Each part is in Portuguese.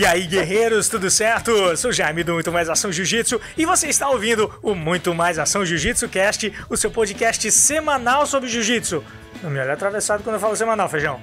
E aí, guerreiros, tudo certo? Sou Jaime do Muito Mais Ação Jiu-Jitsu e você está ouvindo o Muito Mais Ação Jiu-Jitsu Cast, o seu podcast semanal sobre Jiu-Jitsu. Não me olha atravessado quando eu falo semanal, feijão.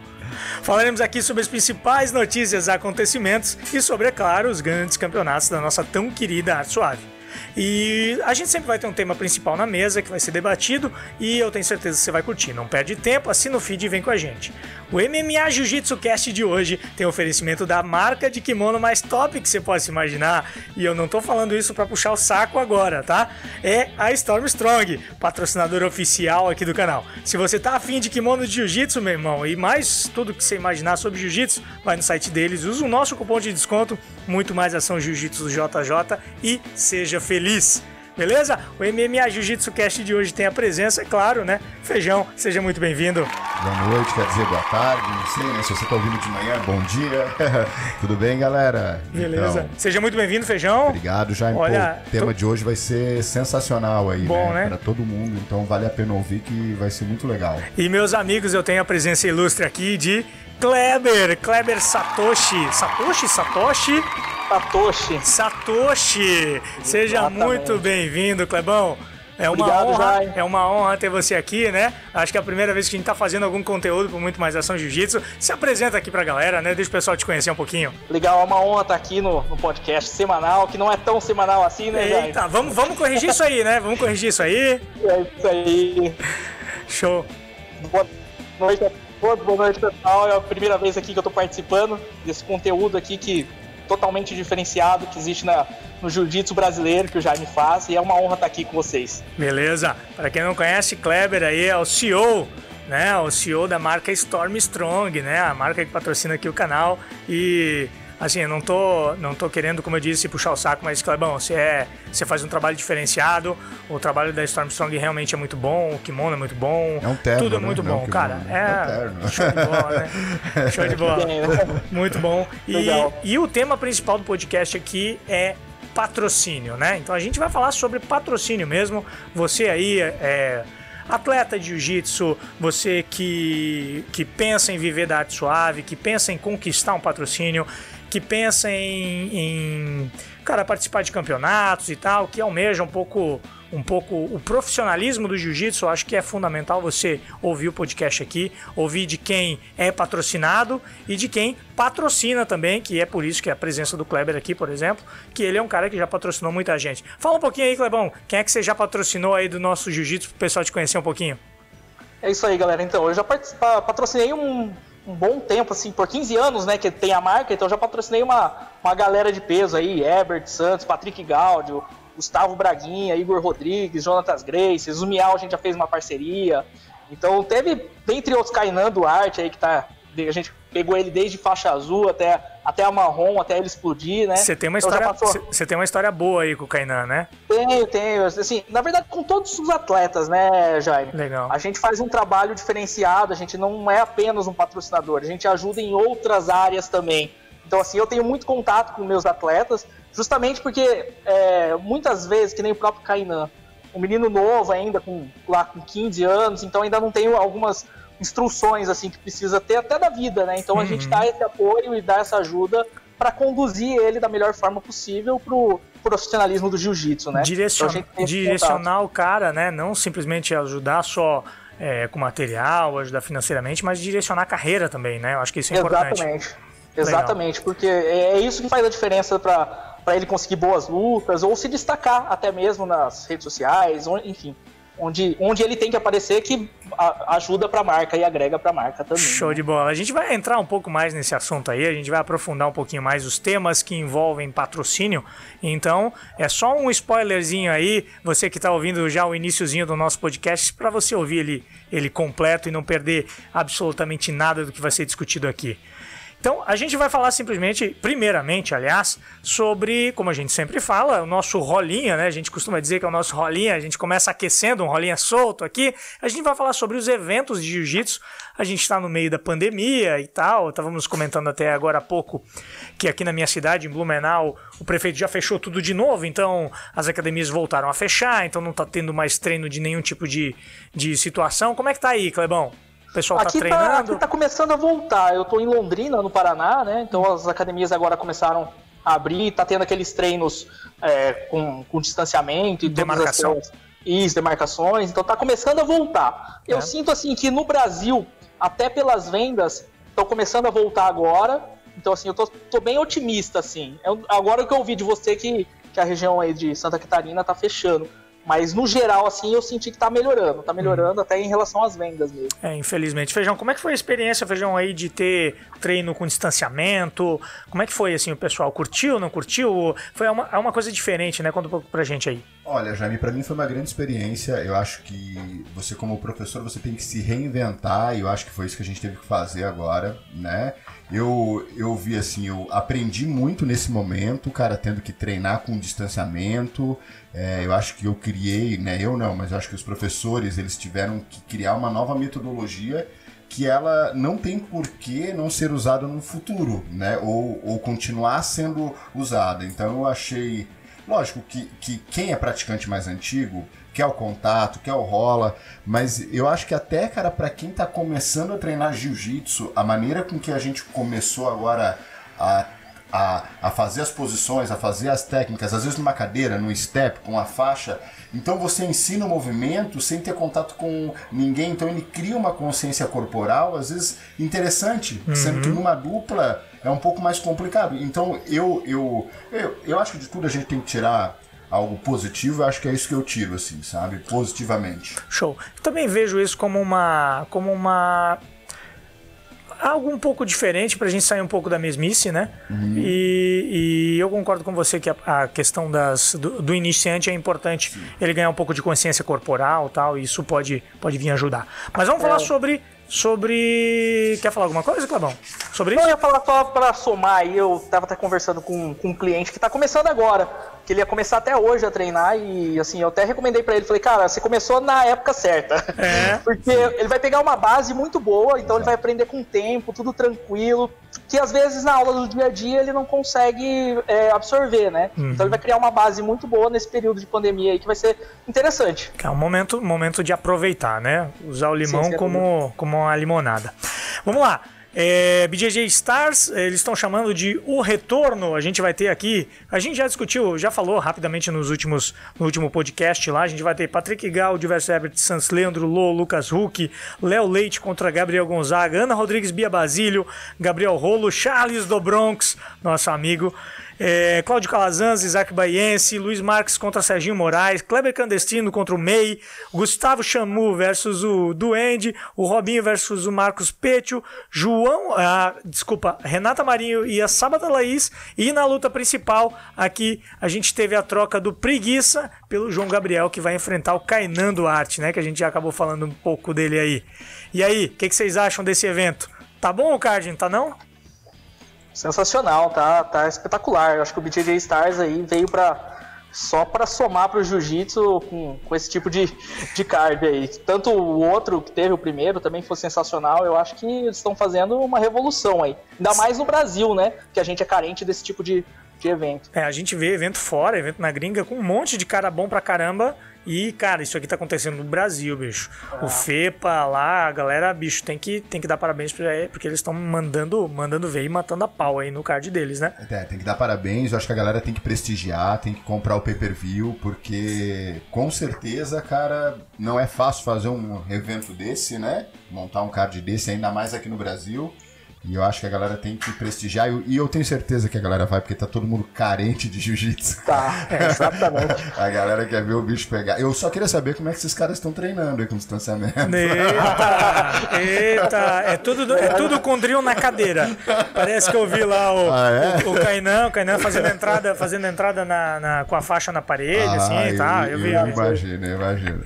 Falaremos aqui sobre as principais notícias, acontecimentos e sobre, é claro, os grandes campeonatos da nossa tão querida Arte Suave. E a gente sempre vai ter um tema principal na mesa que vai ser debatido e eu tenho certeza que você vai curtir. Não perde tempo, assina o feed e vem com a gente. O MMA Jiu-Jitsu Cast de hoje tem oferecimento da marca de kimono mais top que você possa imaginar. E eu não tô falando isso para puxar o saco agora, tá? É a Storm Strong, patrocinadora oficial aqui do canal. Se você tá afim de kimono de jiu-jitsu, meu irmão, e mais tudo que você imaginar sobre jiu-jitsu, vai no site deles, usa o nosso cupom de desconto, muito mais ação jiu-jitsu JJ e seja feliz. Beleza? O MMA Jiu-Jitsu Cast de hoje tem a presença, é claro, né? Feijão, seja muito bem-vindo. Boa noite, quer dizer boa tarde, não sei, né? Se você tá ouvindo de manhã, bom dia. Tudo bem, galera? Beleza. Então, seja muito bem-vindo, Feijão. Obrigado, Jaime. Olha, Pô, o tema tô... de hoje vai ser sensacional aí, bom, né? né? Para todo mundo, então vale a pena ouvir que vai ser muito legal. E meus amigos, eu tenho a presença ilustre aqui de Kleber, Kleber Satoshi. Satoshi? Satoshi? Satoshi. Satoshi! Seja Exatamente. muito bem-vindo, Clebão. É uma, Obrigado, honra, é uma honra ter você aqui, né? Acho que é a primeira vez que a gente tá fazendo algum conteúdo por muito mais ação jiu-jitsu. Se apresenta aqui pra galera, né? Deixa o pessoal te conhecer um pouquinho. Legal, é uma honra estar aqui no, no podcast semanal, que não é tão semanal assim, né? Eita, vamos, vamos corrigir isso aí, né? Vamos corrigir isso aí. É isso aí. Show. Boa noite Boa noite, pessoal. É a primeira vez aqui que eu tô participando desse conteúdo aqui que totalmente diferenciado que existe na, no jiu-jitsu brasileiro que o Jaime faz e é uma honra estar aqui com vocês. Beleza. Para quem não conhece, Kleber aí é o CEO, né? O CEO da marca Storm Strong, né? A marca que patrocina aqui o canal e assim, eu não tô, não tô querendo, como eu disse, puxar o saco, mas, Clebão, você, é, você faz um trabalho diferenciado, o trabalho da Stormstrong realmente é muito bom, o kimono é muito bom, é um terno, tudo é né? muito não, bom, cara. É, é show de bola, né? show de bola. muito bom. E, e o tema principal do podcast aqui é patrocínio, né? Então a gente vai falar sobre patrocínio mesmo. Você aí é atleta de jiu-jitsu, você que, que pensa em viver da arte suave, que pensa em conquistar um patrocínio, que pensa em, em cara, participar de campeonatos e tal, que almeja um pouco um pouco o profissionalismo do jiu-jitsu, acho que é fundamental você ouvir o podcast aqui, ouvir de quem é patrocinado e de quem patrocina também, que é por isso que é a presença do Kleber aqui, por exemplo, que ele é um cara que já patrocinou muita gente. Fala um pouquinho aí, Clebão, quem é que você já patrocinou aí do nosso jiu-jitsu, pro pessoal te conhecer um pouquinho? É isso aí, galera. Então, eu já patrocinei um, um bom tempo, assim, por 15 anos, né, que tem a marca, então já patrocinei uma, uma galera de peso aí, Herbert Santos, Patrick Gaudio, Gustavo Braguinha, Igor Rodrigues, Jonatas Grace, Zumial a gente já fez uma parceria. Então teve, dentre outros, Kainan Duarte aí, que tá. A gente pegou ele desde faixa azul até, até a marrom, até ele explodir, né? Você tem uma então, história. Você tem uma história boa aí com o Kainan, né? Tenho, tenho. Assim, na verdade, com todos os atletas, né, Jaime? Legal. A gente faz um trabalho diferenciado, a gente não é apenas um patrocinador, a gente ajuda em outras áreas também. Então, assim, eu tenho muito contato com meus atletas, justamente porque é, muitas vezes, que nem o próprio Kainan, um menino novo ainda, com, lá com 15 anos, então ainda não tenho algumas instruções assim que precisa ter até da vida, né? Então a gente uhum. dá esse apoio e dá essa ajuda para conduzir ele da melhor forma possível pro profissionalismo do jiu-jitsu, né? Direcion... Então, direcionar o cara, né? Não simplesmente ajudar só é, com material, ajudar financeiramente, mas direcionar a carreira também, né? Eu acho que isso é Exatamente. importante. Exatamente. Exatamente, porque é, é isso que faz a diferença para ele conseguir boas lutas ou se destacar até mesmo nas redes sociais, enfim onde, onde ele tem que aparecer que ajuda para a marca e agrega para a marca também. Show né? de bola. A gente vai entrar um pouco mais nesse assunto aí, a gente vai aprofundar um pouquinho mais os temas que envolvem patrocínio. Então, é só um spoilerzinho aí, você que está ouvindo já o iníciozinho do nosso podcast, para você ouvir ele, ele completo e não perder absolutamente nada do que vai ser discutido aqui. Então, a gente vai falar simplesmente, primeiramente, aliás, sobre, como a gente sempre fala, o nosso rolinha, né? A gente costuma dizer que é o nosso rolinha, a gente começa aquecendo um rolinha solto aqui. A gente vai falar sobre os eventos de jiu-jitsu. A gente está no meio da pandemia e tal. Estávamos comentando até agora há pouco que aqui na minha cidade, em Blumenau, o prefeito já fechou tudo de novo, então as academias voltaram a fechar, então não está tendo mais treino de nenhum tipo de, de situação. Como é que tá aí, Clebão? O pessoal tá aqui tá treinando? Tá, aqui tá começando a voltar. Eu tô em Londrina, no Paraná, né? Então as academias agora começaram a abrir, tá tendo aqueles treinos é, com, com distanciamento e Demarcação. todas as isso, demarcações. Então tá começando a voltar. Eu é. sinto assim que no Brasil, até pelas vendas, estão começando a voltar agora. Então, assim, eu tô, tô bem otimista, assim. Eu, agora que eu ouvi de você que, que a região aí de Santa Catarina tá fechando. Mas no geral, assim, eu senti que tá melhorando. Tá melhorando hum. até em relação às vendas mesmo. É, infelizmente. Feijão, como é que foi a experiência, Feijão, aí de ter treino com distanciamento? Como é que foi, assim, o pessoal? Curtiu, não curtiu? Foi uma, é uma coisa diferente, né? Conta um pouco pra gente aí. Olha, Jaime, para mim foi uma grande experiência. Eu acho que você, como professor, você tem que se reinventar. E eu acho que foi isso que a gente teve que fazer agora, né? Eu, eu vi assim, eu aprendi muito nesse momento, cara, tendo que treinar com distanciamento. É, eu acho que eu criei, né? Eu não, mas eu acho que os professores eles tiveram que criar uma nova metodologia que ela não tem por que não ser usada no futuro, né? Ou, ou continuar sendo usada. Então eu achei. Lógico que, que quem é praticante mais antigo quer o contato, quer o rola, mas eu acho que até, cara, para quem tá começando a treinar jiu-jitsu, a maneira com que a gente começou agora a, a, a fazer as posições, a fazer as técnicas, às vezes numa cadeira, num step, com a faixa, então você ensina o movimento sem ter contato com ninguém, então ele cria uma consciência corporal, às vezes interessante, uhum. sendo que numa dupla é um pouco mais complicado. Então eu, eu, eu, eu acho que de tudo a gente tem que tirar algo positivo, eu acho que é isso que eu tiro, assim, sabe? Positivamente. Show. Eu também vejo isso como uma. como uma. Algo um pouco diferente para a gente sair um pouco da mesmice, né? Uhum. E, e, eu concordo com você que a, a questão das, do, do, iniciante é importante Sim. ele ganhar um pouco de consciência corporal tal, e isso pode, pode vir ajudar. Mas vamos é. falar sobre sobre. Quer falar alguma coisa, Clebão? Sobre isso? Não, eu ia falar só para somar aí. Eu estava até conversando com, com um cliente que está começando agora que ele ia começar até hoje a treinar e assim, eu até recomendei para ele, falei, cara, você começou na época certa. É. Porque ele vai pegar uma base muito boa, então ele vai aprender com o tempo, tudo tranquilo, que às vezes na aula do dia a dia ele não consegue é, absorver, né? Uhum. Então ele vai criar uma base muito boa nesse período de pandemia aí que vai ser interessante. É um momento, momento de aproveitar, né? Usar o limão Sim, como, como uma limonada. Vamos lá. É, BJJ Stars, eles estão chamando de o retorno. A gente vai ter aqui. A gente já discutiu, já falou rapidamente nos últimos, no último podcast lá. A gente vai ter Patrick Gal, Diverso Herbert, Sans Leandro, Lô, Lucas Huck, Léo Leite contra Gabriel Gonzaga, Ana Rodrigues Bia Basílio, Gabriel Rolo, Charles do Bronx, nosso amigo. É, Cláudio Calazans, Isaac Baiense, Luiz Marques contra Serginho Moraes, Kleber Clandestino contra o Mei, Gustavo Chamu versus o Duende, o Robinho versus o Marcos Petio, João, ah, desculpa, Renata Marinho e a Sábata Laís, e na luta principal aqui a gente teve a troca do Preguiça pelo João Gabriel, que vai enfrentar o Kainan Duarte, né, que a gente já acabou falando um pouco dele aí. E aí, o que, que vocês acham desse evento? Tá bom o card, tá não? Sensacional, tá, tá espetacular. Eu acho que o BJJ Stars aí veio para só para somar para o jiu-jitsu com, com esse tipo de, de card aí. Tanto o outro que teve o primeiro também foi sensacional. Eu acho que eles estão fazendo uma revolução aí. Ainda mais no Brasil, né? Que a gente é carente desse tipo de, de evento. É, a gente vê evento fora, evento na gringa, com um monte de cara bom pra caramba e, cara, isso aqui tá acontecendo no Brasil, bicho. Ah. O FEPA lá, a galera, bicho, tem que, tem que dar parabéns pra porque eles estão mandando, mandando ver e matando a pau aí no card deles, né? É, tem que dar parabéns. Eu acho que a galera tem que prestigiar, tem que comprar o pay-per-view, porque com certeza, cara, não é fácil fazer um evento desse, né? Montar um card desse, ainda mais aqui no Brasil. E eu acho que a galera tem que prestigiar. E eu tenho certeza que a galera vai, porque tá todo mundo carente de jiu-jitsu. Tá, é, exatamente. a galera quer ver o bicho pegar. Eu só queria saber como é que esses caras estão treinando aí com distanciamento. Eita! Eita! É tudo, é tudo com drill na cadeira. Parece que eu vi lá o, ah, é? o, o Kainan, o Kainan fazendo entrada, fazendo entrada na, na, com a faixa na parede, ah, assim, eu, tá? Eu, vi. Eu imagino, imagino.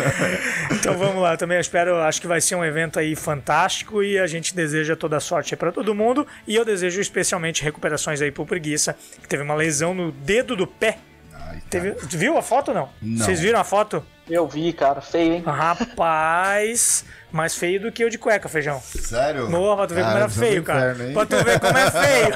então vamos lá, também espero, acho que vai ser um evento aí fantástico e a gente deseja toda a sorte para todo mundo. E eu desejo especialmente recuperações aí pro Preguiça, que teve uma lesão no dedo do pé. Ai, teve, viu a foto não? não? Vocês viram a foto? Eu vi, cara. Feio, hein? Rapaz, mais feio do que eu de cueca, feijão. Sério? Boa, pra tu ver cara, como era feio, cara. Inferno, pra tu ver como é feio.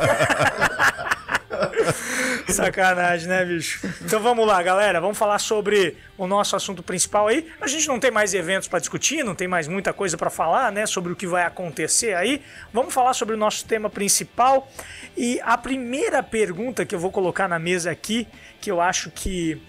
Sacanagem, né, bicho? Então vamos lá, galera. Vamos falar sobre o nosso assunto principal aí. A gente não tem mais eventos para discutir, não tem mais muita coisa para falar, né, sobre o que vai acontecer aí. Vamos falar sobre o nosso tema principal. E a primeira pergunta que eu vou colocar na mesa aqui, que eu acho que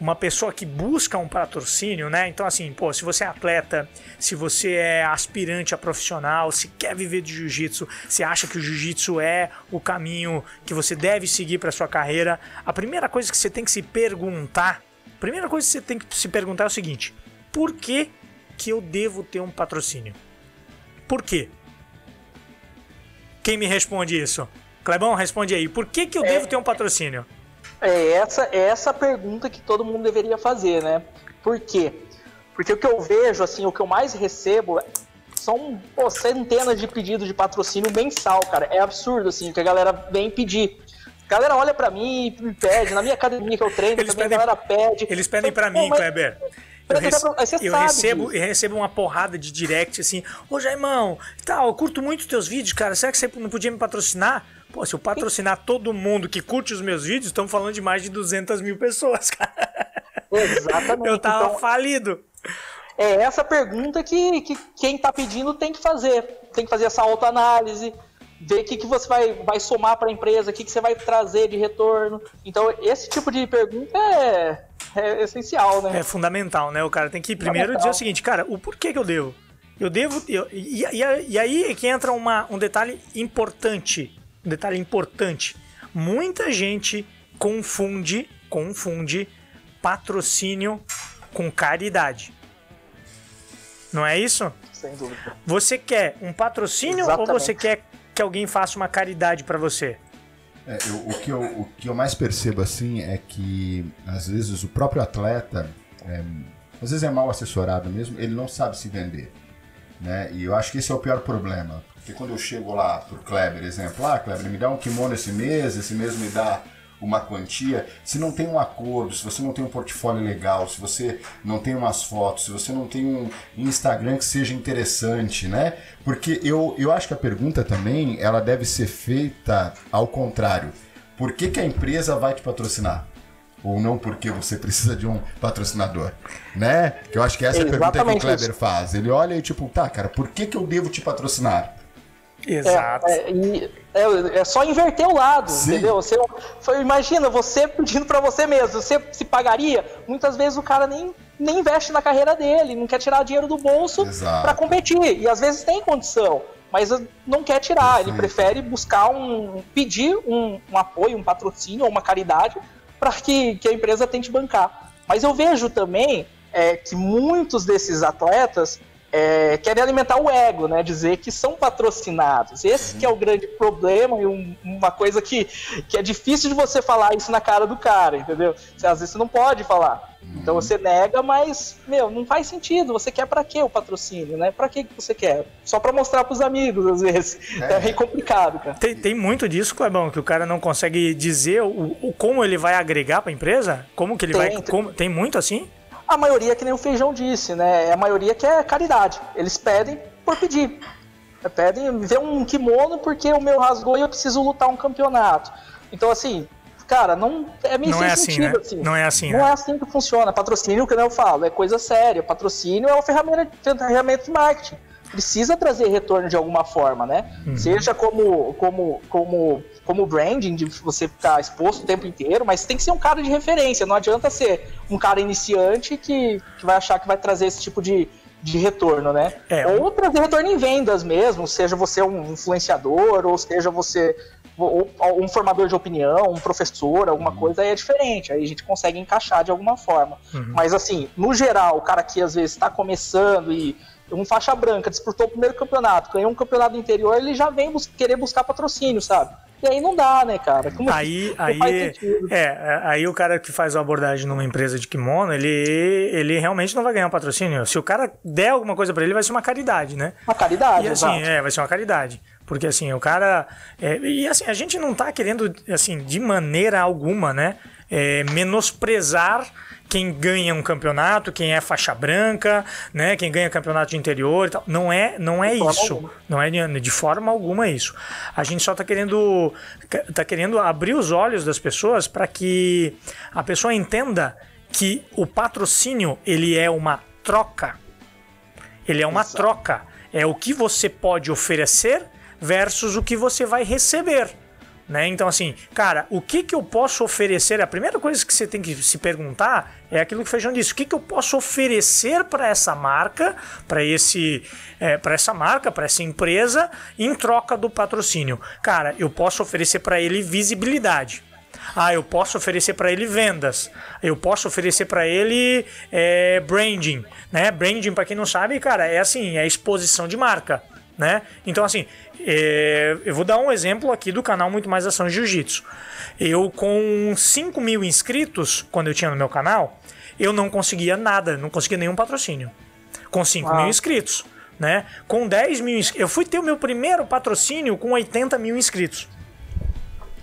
uma pessoa que busca um patrocínio, né? Então, assim, pô, se você é atleta, se você é aspirante a profissional, se quer viver de jiu-jitsu, se acha que o jiu-jitsu é o caminho que você deve seguir para sua carreira, a primeira coisa que você tem que se perguntar, a primeira coisa que você tem que se perguntar é o seguinte: por que que eu devo ter um patrocínio? Por quê? Quem me responde isso? Clebão, responde aí. Por que que eu é... devo ter um patrocínio? É essa, é essa pergunta que todo mundo deveria fazer, né? Por quê? Porque o que eu vejo, assim, o que eu mais recebo são pô, centenas de pedidos de patrocínio mensal, cara. É absurdo, assim, que a galera vem pedir. A galera olha para mim e me pede. Na minha academia que eu treino, eles também pedem, a galera pede. Eles pedem para mim, mas... Kleber. Eu, rece eu recebo, eu recebo uma porrada de direct assim, ô Jaimão, tal, eu curto muito os teus vídeos, cara. Será que você não podia me patrocinar? Pô, se eu patrocinar todo mundo que curte os meus vídeos, estamos falando de mais de 200 mil pessoas, cara. Exatamente. Eu tava então, falido. É essa pergunta que, que quem está pedindo tem que fazer. Tem que fazer essa autoanálise, ver o que, que você vai, vai somar para a empresa, o que, que você vai trazer de retorno. Então, esse tipo de pergunta é, é essencial, né? É fundamental, né? O cara tem que primeiro dizer o seguinte, cara, o porquê que eu devo? Eu devo. Eu, e, e, e aí é que entra uma, um detalhe importante detalhe importante. Muita gente confunde, confunde patrocínio com caridade. Não é isso? Sem dúvida. Você quer um patrocínio Exatamente. ou você quer que alguém faça uma caridade para você? É, eu, o, que eu, o que eu mais percebo assim é que às vezes o próprio atleta, é, às vezes é mal assessorado mesmo, ele não sabe se vender. Né? E eu acho que esse é o pior problema. Porque quando eu chego lá pro Kleber, exemplo, ah, Kleber, me dá um kimono esse mês, esse mês me dá uma quantia, se não tem um acordo, se você não tem um portfólio legal, se você não tem umas fotos, se você não tem um Instagram que seja interessante, né? Porque eu, eu acho que a pergunta também, ela deve ser feita ao contrário. Por que, que a empresa vai te patrocinar? ou não porque você precisa de um patrocinador, né? Que eu acho que essa é a pergunta que o Kleber faz. Ele olha e tipo, tá, cara, por que, que eu devo te patrocinar? Exato. É, é, é, só inverter o lado, Sim. entendeu? Você, imagina você pedindo para você mesmo, você se pagaria? Muitas vezes o cara nem, nem investe na carreira dele, não quer tirar dinheiro do bolso para competir. E às vezes tem condição, mas não quer tirar. Perfeito. Ele prefere buscar um. pedir um, um apoio, um patrocínio ou uma caridade para que, que a empresa tente bancar. Mas eu vejo também é, que muitos desses atletas é, querem alimentar o ego, né? Dizer que são patrocinados. Esse que é o grande problema e um, uma coisa que, que é difícil de você falar isso na cara do cara, entendeu? Você, às vezes você não pode falar. Então você nega, mas, meu, não faz sentido. Você quer para quê o patrocínio, né? Para que você quer? Só para mostrar pros amigos, às vezes. É, é bem complicado, cara. Tem, tem muito disso, Clebão, que o cara não consegue dizer o, o como ele vai agregar para a empresa? Como que ele tem, vai. Tem. Como, tem muito assim? A maioria, que nem o Feijão disse, né? A maioria que é caridade. Eles pedem por pedir. Pedem ver um kimono porque o meu rasgou e eu preciso lutar um campeonato. Então, assim, cara, não é meio não sem é assim, sentido, né? assim. Não é assim, Não né? é assim que funciona. Patrocínio, que eu falo, é coisa séria. Patrocínio é uma ferramenta, ferramenta de marketing. Precisa trazer retorno de alguma forma, né? Uhum. Seja como, como, como como branding, de você ficar exposto o tempo inteiro, mas tem que ser um cara de referência, não adianta ser um cara iniciante que, que vai achar que vai trazer esse tipo de, de retorno, né? É. Ou trazer retorno em vendas mesmo, seja você um influenciador, ou seja você um formador de opinião, um professor, alguma uhum. coisa, aí é diferente, aí a gente consegue encaixar de alguma forma. Uhum. Mas assim, no geral, o cara que às vezes está começando e um faixa branca disputou o primeiro campeonato, ganhou um campeonato interior, ele já vem bus querer buscar patrocínio, sabe? E aí não dá, né, cara? Como aí, aí, é, é, aí o cara que faz a abordagem numa empresa de kimono, ele, ele realmente não vai ganhar um patrocínio. Se o cara der alguma coisa para ele, vai ser uma caridade, né? Uma caridade, e assim, exato. é, vai ser uma caridade. Porque assim, o cara. É, e assim, a gente não tá querendo, assim, de maneira alguma, né? é, menosprezar quem ganha um campeonato, quem é faixa branca, né, quem ganha campeonato de interior e tal. Não é, não é isso. Não é de, de forma alguma isso. A gente só está querendo tá querendo abrir os olhos das pessoas para que a pessoa entenda que o patrocínio ele é uma troca. Ele é uma Exato. troca. É o que você pode oferecer versus o que você vai receber. Né? Então, assim, cara, o que, que eu posso oferecer? A primeira coisa que você tem que se perguntar é aquilo que o Feijão disse: o que, que eu posso oferecer para essa marca, para esse, é, para essa marca, para essa empresa, em troca do patrocínio? Cara, eu posso oferecer para ele visibilidade. Ah, eu posso oferecer para ele vendas. Eu posso oferecer para ele é, branding, né? Branding, para quem não sabe, cara, é assim, é exposição de marca, né? Então, assim, é, eu vou dar um exemplo aqui do canal Muito Mais Ação Jiu-Jitsu. Eu, com 5 mil inscritos, quando eu tinha no meu canal, eu não conseguia nada, não conseguia nenhum patrocínio. Com 5 ah. mil inscritos. Né? Com 10 mil inscritos. Eu fui ter o meu primeiro patrocínio com 80 mil inscritos.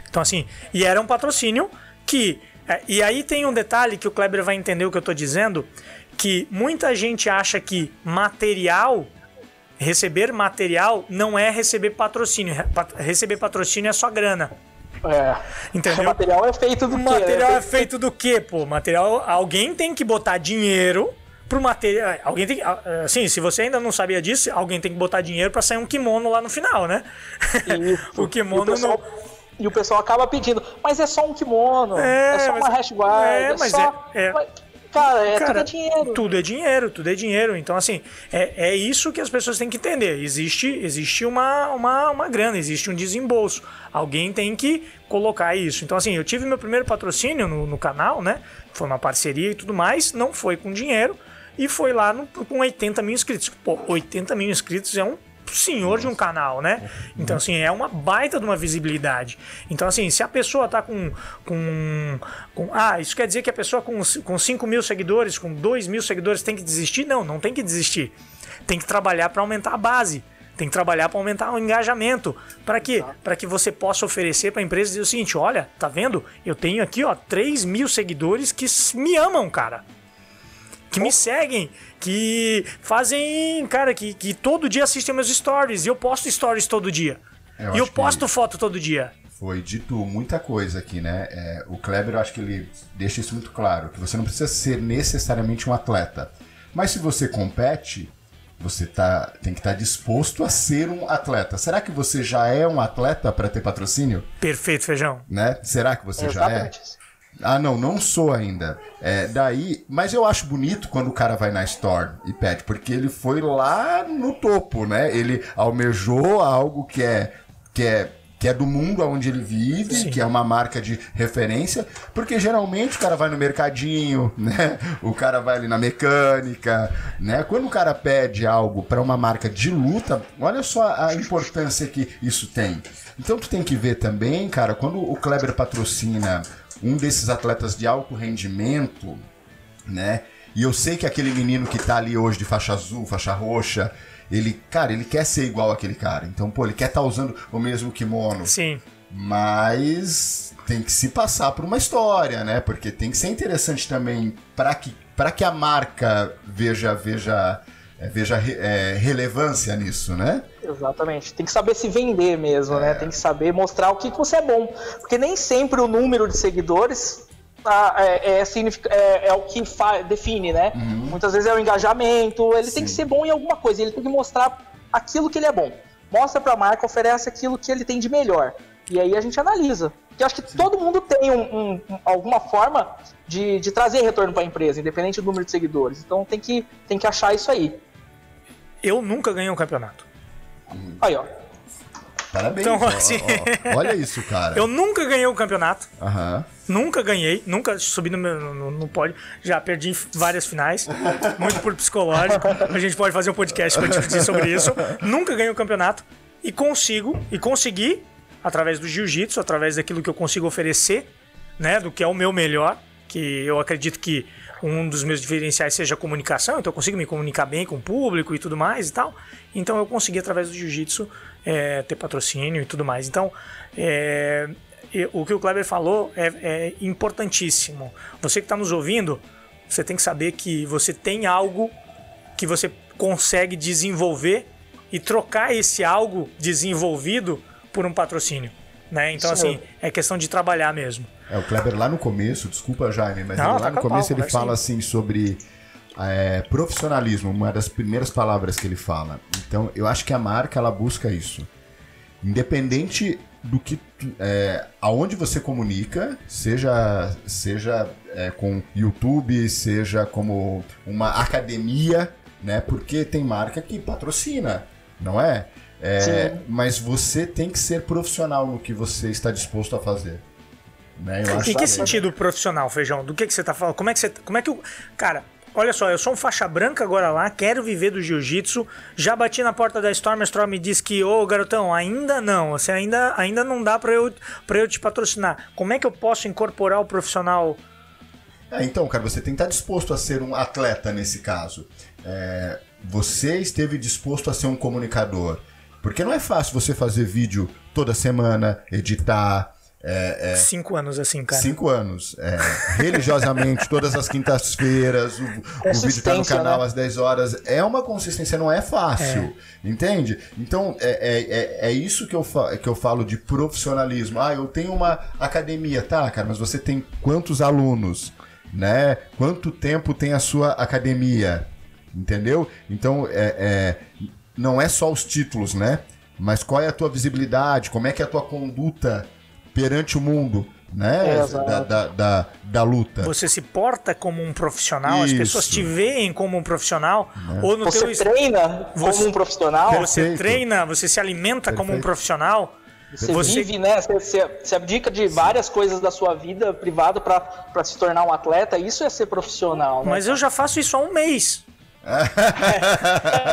Então, assim, e era um patrocínio que. É, e aí tem um detalhe que o Kleber vai entender o que eu estou dizendo: que muita gente acha que material receber material não é receber patrocínio. Receber patrocínio é só grana. É. Entendeu? O material é feito do o quê? material é feito do quê, pô? Material, alguém tem que botar dinheiro pro material. Alguém tem assim, se você ainda não sabia disso, alguém tem que botar dinheiro para sair um kimono lá no final, né? Isso. o kimono o E o pessoal acaba pedindo, mas é só um kimono, é, é só uma hash guard, é, é mas só... é, é. Cara, é, Cara, tudo é dinheiro. Tudo é dinheiro, tudo é dinheiro. Então, assim, é, é isso que as pessoas têm que entender. Existe, existe uma, uma, uma grana, existe um desembolso. Alguém tem que colocar isso. Então, assim, eu tive meu primeiro patrocínio no, no canal, né? Foi uma parceria e tudo mais. Não foi com dinheiro. E foi lá no, com 80 mil inscritos. Pô, 80 mil inscritos é um senhor de um canal, né? Então, assim, é uma baita de uma visibilidade. Então, assim, se a pessoa tá com. com, com ah, isso quer dizer que a pessoa com, com 5 mil seguidores, com 2 mil seguidores tem que desistir? Não, não tem que desistir. Tem que trabalhar para aumentar a base. Tem que trabalhar para aumentar o engajamento. Para quê? Para que você possa oferecer para a empresa dizer o seguinte: olha, tá vendo? Eu tenho aqui, ó, 3 mil seguidores que me amam, cara que me seguem, que fazem, cara, que, que todo dia assistem meus stories. E eu posto stories todo dia. Eu e eu posto foto todo dia. Foi dito muita coisa aqui, né? É, o Kleber, eu acho que ele deixa isso muito claro, que você não precisa ser necessariamente um atleta. Mas se você compete, você tá, tem que estar tá disposto a ser um atleta. Será que você já é um atleta para ter patrocínio? Perfeito, feijão. Né? Será que você é já é? Ah, não, não sou ainda. É, daí, mas eu acho bonito quando o cara vai na store e pede, porque ele foi lá no topo, né? Ele almejou algo que é que é que é do mundo onde ele vive, Sim. que é uma marca de referência, porque geralmente o cara vai no mercadinho, né? O cara vai ali na mecânica, né? Quando o cara pede algo para uma marca de luta, olha só a importância que isso tem. Então tu tem que ver também, cara, quando o Kleber patrocina um desses atletas de alto rendimento, né? E eu sei que aquele menino que tá ali hoje de faixa azul, faixa roxa, ele, cara, ele quer ser igual aquele cara. Então, pô, ele quer estar tá usando o mesmo kimono. Sim. Mas tem que se passar por uma história, né? Porque tem que ser interessante também para que, pra que a marca veja, veja é, veja é, relevância nisso, né? Exatamente. Tem que saber se vender mesmo, né? é. né? Tem que saber mostrar o que, que você é bom. Porque nem sempre o número de seguidores tá, é, é, é, é, o que define, né? Uhum. Muitas vezes é o engajamento. Ele Sim. tem que ser bom em alguma coisa. Ele tem que mostrar aquilo que ele é bom. Mostra para a marca, oferece aquilo que ele tem de melhor. E aí a gente analisa. Porque eu acho que Sim. todo mundo tem um, um, alguma forma de, de trazer retorno para a empresa, independente do número de seguidores. Então tem que, tem que achar isso aí eu nunca ganhei um campeonato. Aí, ó. Parabéns. Então, assim, ó, ó, olha isso, cara. Eu nunca ganhei um campeonato. Uhum. Nunca ganhei, nunca subi no, no, no pódio. Já perdi várias finais, muito por psicológico. A gente pode fazer um podcast para discutir sobre isso. Nunca ganhei um campeonato e consigo, e consegui, através do jiu-jitsu, através daquilo que eu consigo oferecer, né, do que é o meu melhor, que eu acredito que um dos meus diferenciais seja comunicação, então eu consigo me comunicar bem com o público e tudo mais e tal. Então eu consegui, através do jiu-jitsu, é, ter patrocínio e tudo mais. Então, é, o que o Kleber falou é, é importantíssimo. Você que está nos ouvindo, você tem que saber que você tem algo que você consegue desenvolver e trocar esse algo desenvolvido por um patrocínio. Né? Então, Sim. assim, é questão de trabalhar mesmo. É, o Kleber lá no começo, desculpa, Jaime, mas Não, lá tá no começo ele fala sim. assim sobre é, profissionalismo, uma das primeiras palavras que ele fala. Então, eu acho que a marca ela busca isso. Independente do que é, aonde você comunica, seja seja é, com YouTube, seja como uma academia, né? Porque tem marca que patrocina, não é? É mas você tem que ser profissional no que você está disposto a fazer. Né? em que sentido profissional, feijão? Do que, que você está falando? Como é que você, como é que o cara? Olha só, eu sou um faixa branca agora lá, quero viver do jiu-jitsu. Já bati na porta da Storm, a Storm me disse que, ô garotão, ainda não, você ainda, ainda não dá para eu, pra eu te patrocinar. Como é que eu posso incorporar o profissional? É, então, cara, você tem que estar disposto a ser um atleta nesse caso. É, você esteve disposto a ser um comunicador. Porque não é fácil você fazer vídeo toda semana, editar, é, é, cinco anos assim, cara. Cinco anos. É, religiosamente, todas as quintas-feiras, o, o vídeo tá no canal né? às 10 horas. É uma consistência, não é fácil. É. Entende? Então, é, é, é, isso que eu, que eu falo de profissionalismo. Ah, eu tenho uma academia. Tá, cara, mas você tem quantos alunos? Né? Quanto tempo tem a sua academia? Entendeu? Então, é, não é só os títulos, né? Mas qual é a tua visibilidade? Como é que é a tua conduta perante o mundo. Né? É, da, da, da, da, luta. Você se porta como um profissional, Isso. as pessoas te veem como um profissional. Né? Ou no você teu... treina você, como um profissional. Você Perfeito. treina, você se alimenta Perfeito. como um profissional. Você, você, vive, né? Você, você abdica de várias coisas da sua vida privada para se tornar um atleta. Isso é ser profissional. Né? Mas eu já faço isso há um mês.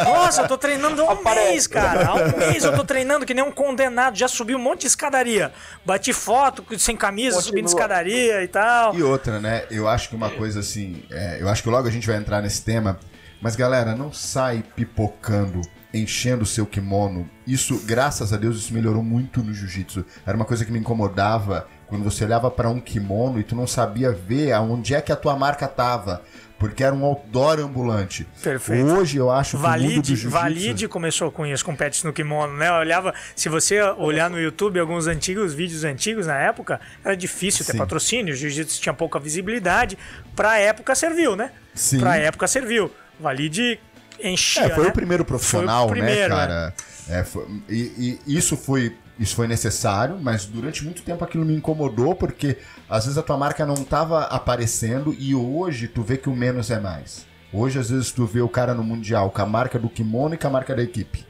Nossa, eu tô treinando há um Aparece. mês, cara. Há um mês eu tô treinando que nem um condenado. Já subi um monte de escadaria. Bati foto sem camisa, Continua. subindo escadaria e tal. E outra, né? Eu acho que uma coisa assim. É, eu acho que logo a gente vai entrar nesse tema. Mas galera, não sai pipocando enchendo o seu kimono. Isso, graças a Deus, isso melhorou muito no jiu-jitsu. Era uma coisa que me incomodava quando você olhava para um kimono e tu não sabia ver aonde é que a tua marca tava porque era um outdoor ambulante. Perfeito. Hoje eu acho que Valide. Valide começou com isso, com pets no kimono, né? Eu olhava, se você olhar no YouTube alguns antigos vídeos antigos na época, era difícil ter Sim. patrocínio, o jiu-jitsu tinha pouca visibilidade, pra época serviu, né? Sim. Pra época serviu. Valide enchia, é, foi né? o primeiro profissional, o né, primeiro, né, cara? É. É, foi, e, e isso foi isso foi necessário, mas durante muito tempo aquilo me incomodou porque às vezes a tua marca não estava aparecendo e hoje tu vê que o menos é mais. Hoje às vezes tu vê o cara no mundial com a marca do kimono e com a marca da equipe.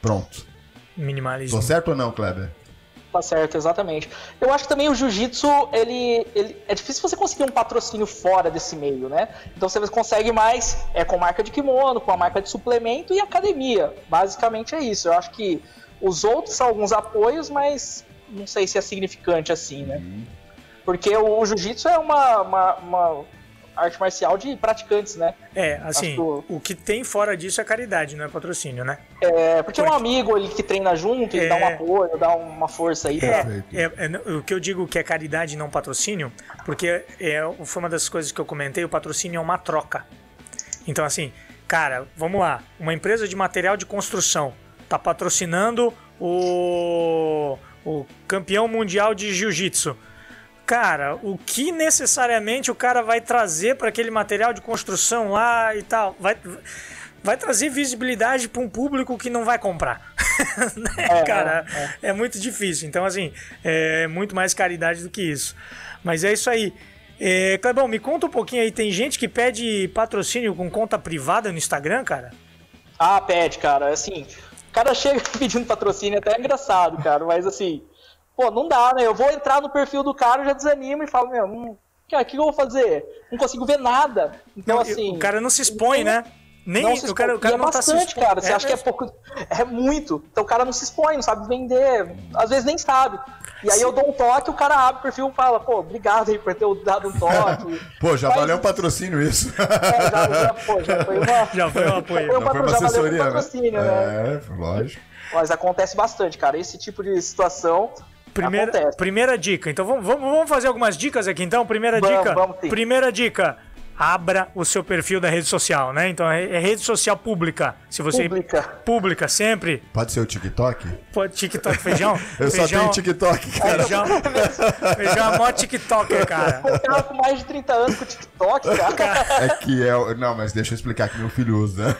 Pronto. Minimalismo. Tô certo ou não, Kleber? Tá certo, exatamente. Eu acho que também o jiu-jitsu, ele, ele, é difícil você conseguir um patrocínio fora desse meio, né? Então você consegue mais é com marca de kimono, com a marca de suplemento e academia. Basicamente é isso. Eu acho que os outros são alguns apoios, mas não sei se é significante assim, né? Uhum. Porque o, o jiu-jitsu é uma, uma, uma, arte marcial de praticantes, né? É, assim, o que tem fora disso é caridade, não é patrocínio, né? É, porque, é um amigo ali que treina junto é... e dá um apoio, dá uma força aí. É, é, é, o que eu digo que é caridade e não patrocínio, porque é, foi uma das coisas que eu comentei, o patrocínio é uma troca. Então, assim, cara, vamos lá, uma empresa de material de construção tá patrocinando o, o campeão mundial de jiu-jitsu. Cara, o que necessariamente o cara vai trazer para aquele material de construção lá e tal? Vai, vai trazer visibilidade para um público que não vai comprar. né, é, cara? É, é. é, muito difícil. Então, assim, é muito mais caridade do que isso. Mas é isso aí. É, Clebão, me conta um pouquinho aí. Tem gente que pede patrocínio com conta privada no Instagram, cara? Ah, pede, cara. Assim, o cara chega pedindo patrocínio, até é engraçado, cara, mas assim, pô, não dá, né? Eu vou entrar no perfil do cara, já desanimo e falo, meu, hum, cara, o que eu vou fazer? Não consigo ver nada. Então, não, assim. O cara não se expõe, né? Nem não se o cara, o cara é não tá bastante, tá cara. Você é acha mesmo. que é pouco. É muito. Então o cara não se expõe, não sabe vender. Às vezes nem sabe. E aí Sim. eu dou um toque, o cara abre o perfil e fala, pô, obrigado aí por ter dado um toque. pô, já valeu um patrocínio isso. É, já, já, pô, já foi uma. Já foi um apoio. Já foi, um patro... uma assessoria, já valeu um né? patrocínio, né? É, lógico. Mas acontece bastante, cara. Esse tipo de situação Primeira, Acontece. primeira dica. Então vamos, vamos, vamos fazer algumas dicas aqui então. Primeira Vamos, dica. vamos sim. primeira dica. Abra o seu perfil da rede social, né? Então é é rede social pública. Se você Pública. pública sempre. Pode ser o TikTok? Pode TikTok feijão. Eu só feijão, tenho TikTok, cara. Feijão, feijão é mó TikToker, cara. O cara com mais de 30 anos com TikTok, cara. É que é. o- Não, mas deixa eu explicar que meu filho usa.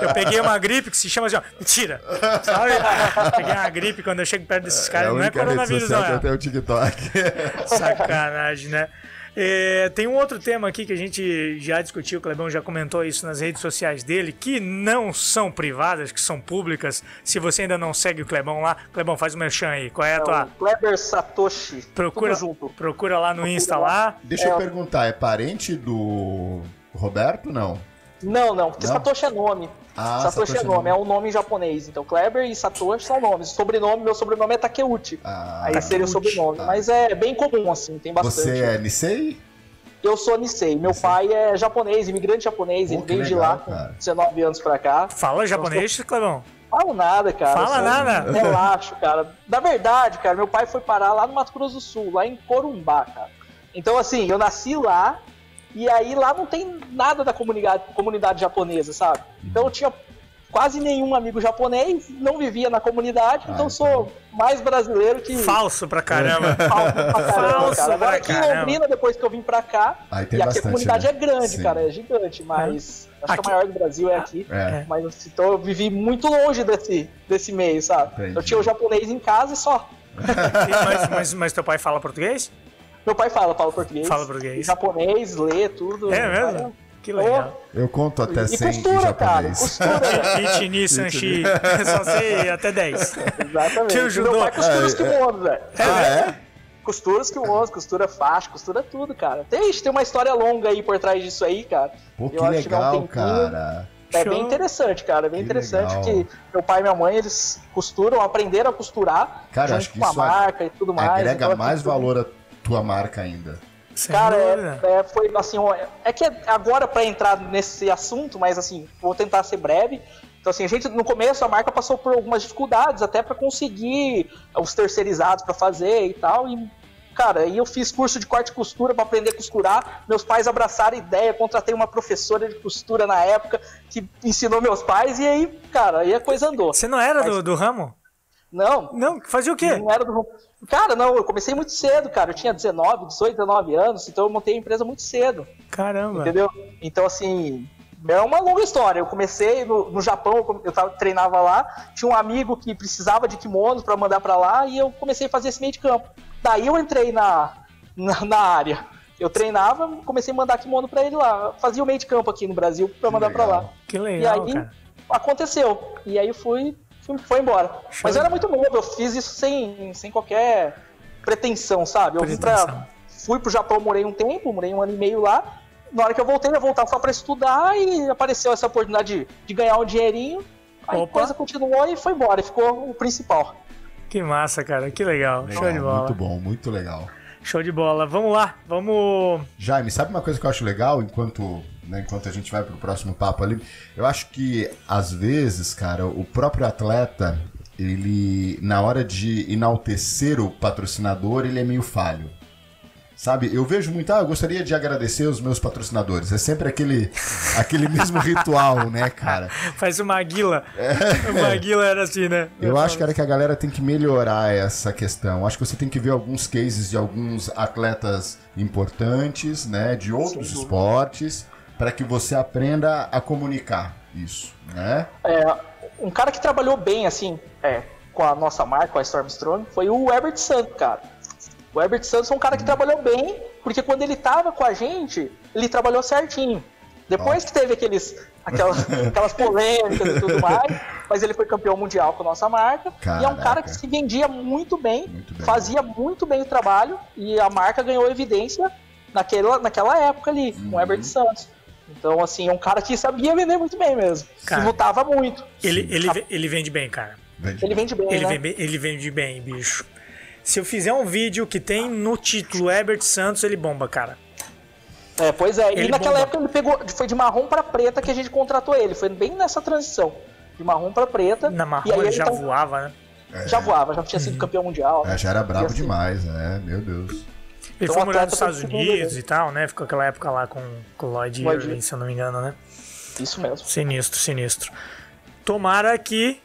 Eu peguei uma gripe que se chama assim, ó. Mentira. Sabe? Peguei uma gripe quando eu chego perto desses É caras. a não é coronavírus, não. eu É. tenho o TikTok. Sacanagem, né? É, tem um outro tema aqui que a gente já discutiu, o Clebão já comentou isso nas redes sociais dele, que não são privadas, que são públicas. Se você ainda não segue o Clebão lá, Clebão, faz o merchan aí. Qual é a É tua. o Kleber Satoshi. Procura, Tudo junto. procura lá no Insta lá. Deixa eu É. perguntar, é parente do Roberto? Não. Não, não, porque Não? Satoshi é nome. Ah, Satoshi, Satoshi é é nome, é um nome em japonês. Então, Kleber e Satoshi são nomes. Sobrenome, meu sobrenome é Takeuchi. Ah, Aí seria o sobrenome. Ah. Mas é bem comum, assim, tem bastante. Você é Nisei? Eu sou Nisei. Meu pai é japonês, imigrante japonês. Pô, ele veio de lá com cara. 19 anos pra cá. Fala japonês, Clebão. Falo nada, cara. Fala nada. Relaxo, cara. Na verdade, cara, meu pai foi parar lá no Mato Grosso do Sul, lá em Corumbá, cara. Então, assim, eu nasci lá e aí lá não tem nada da comunidade, comunidade japonesa, sabe? Então eu tinha quase nenhum amigo japonês, não vivia na comunidade, Ah, então sou mais brasileiro que Falso pra caramba. falso pra caramba, Falso cara. Agora pra aqui em. Londrina, depois que eu vim pra cá, Aí tem e aqui a comunidade né? é grande, Sim. cara, é gigante, mas acho Aqui- que a maior do Brasil é aqui. É. Mas assim, então eu vivi muito longe desse, desse meio, sabe? Entendi. Eu tinha o japonês em casa e só. mas, mas, mas teu pai fala português? Meu pai fala, fala português. Fala português. Japonês, lê tudo. É mesmo? Que legal. Eu conto até E 100 em costura, cara. japonês. Costura. Ichini, Sanchi, só sei até 10. Exatamente. Que judô- Meu pai costura os É, kimonos, velho. Ah, é? Costura os kimonos, costura faixa, costura tudo, cara. Tem, tem uma história longa aí por trás disso aí, cara. Pô, que Eu acho que dá um legal, tempinho. cara. É Show. bem interessante, cara. É bem Que interessante legal. que meu pai e minha mãe, eles costuram, aprenderam a costurar Cara, junto acho que com a isso a- marca e tudo mais. Agrega Então, assim, mais valor à tua marca ainda. Cara, é, é, foi assim, é que agora pra entrar nesse assunto, mas assim, vou tentar ser breve. Então assim, a gente no começo a marca passou por algumas dificuldades até pra conseguir os terceirizados pra fazer e tal e cara, aí eu fiz curso de corte e costura pra aprender a costurar. Meus pais abraçaram a ideia, contratei uma professora de costura na época que ensinou meus pais e aí, cara, aí a coisa andou. Você não era Mas- do, do ramo? Não, Não, fazia o quê? não era do. Cara, não, eu comecei muito cedo, cara. Eu tinha 19, 18, 19 anos, então eu montei a empresa muito cedo. Caramba. Entendeu? Então, assim, é uma longa história. Eu comecei no, no Japão, eu tava, treinava lá, tinha um amigo que precisava de kimonos pra mandar pra lá e eu comecei a fazer esse meio de campo. Daí eu entrei na, na, na área. Eu treinava, comecei a mandar kimono pra ele lá. Fazia o meio de campo aqui no Brasil pra mandar pra legal. lá. Que E legal, aí cara. aconteceu. E aí fui foi embora. Show Mas eu era muito novo, eu fiz isso sem, sem qualquer pretensão, sabe? Eu vim Pretensão. pra, fui pro Japão, morei um tempo, morei um ano e meio lá. Na hora que eu voltei, eu ia voltar só pra estudar e apareceu essa oportunidade de, de ganhar um dinheirinho. Aí a Opa. coisa continuou e foi embora, e ficou o principal. Que massa, cara. Que legal. Show de Legal, bola. Muito bom, muito legal. Show de bola. Vamos lá. Vamos. Jaime, sabe uma coisa que eu acho legal enquanto, né, enquanto a gente vai pro próximo papo ali? Eu acho que, às vezes, cara, o próprio atleta, ele, na hora de enaltecer o patrocinador, ele é meio falho. Sabe, eu vejo muito, ah, eu gostaria de agradecer os meus patrocinadores. É sempre aquele, aquele mesmo ritual, né, cara? Faz uma guila. O Maguila era assim, né? Eu acho, cara, que a galera tem que melhorar essa questão. Acho que você tem que ver alguns cases de alguns atletas importantes, né, de outros esportes, para que você aprenda a comunicar isso, né? É, um cara que trabalhou bem, assim, é, com a nossa marca, com a Stormstrong, foi o Herbert Santos, cara. O Herbert Santos é um cara que trabalhou bem, porque quando ele tava com a gente, ele trabalhou certinho. Depois que teve aqueles, aquelas, aquelas polêmicas e tudo mais, mas ele foi campeão mundial com a nossa marca. E é um cara Caraca. que se vendia muito bem, Muito bem. fazia muito bem o trabalho, e a marca ganhou evidência naquela, naquela época ali, com Uhum. o Herbert Santos. Então, assim, é um cara que sabia vender muito bem mesmo. Cara. E lutava muito. Ele, ele, ele vende bem, cara. Vende Ele vende bem, Ele, né? vem bem- ele vende bem, bicho. Se eu fizer um vídeo que tem no título Herbert Santos, ele bomba, cara. É, pois é. Ele e naquela bomba. época ele pegou, foi de marrom pra preta que a gente contratou ele. Foi bem nessa transição. De marrom pra preta. Na e marrom aí ele ele já tá- voava, né? é. já voava, já tinha sido uhum. campeão mundial. É, já era brabo assim, demais, né? Meu Deus. Ele então, foi morar nos Estados Unidos e tal, né? Ficou aquela época lá com, com o Lloyd Irving, se eu não me engano, né? Isso mesmo. Sinistro, sinistro. Tomara que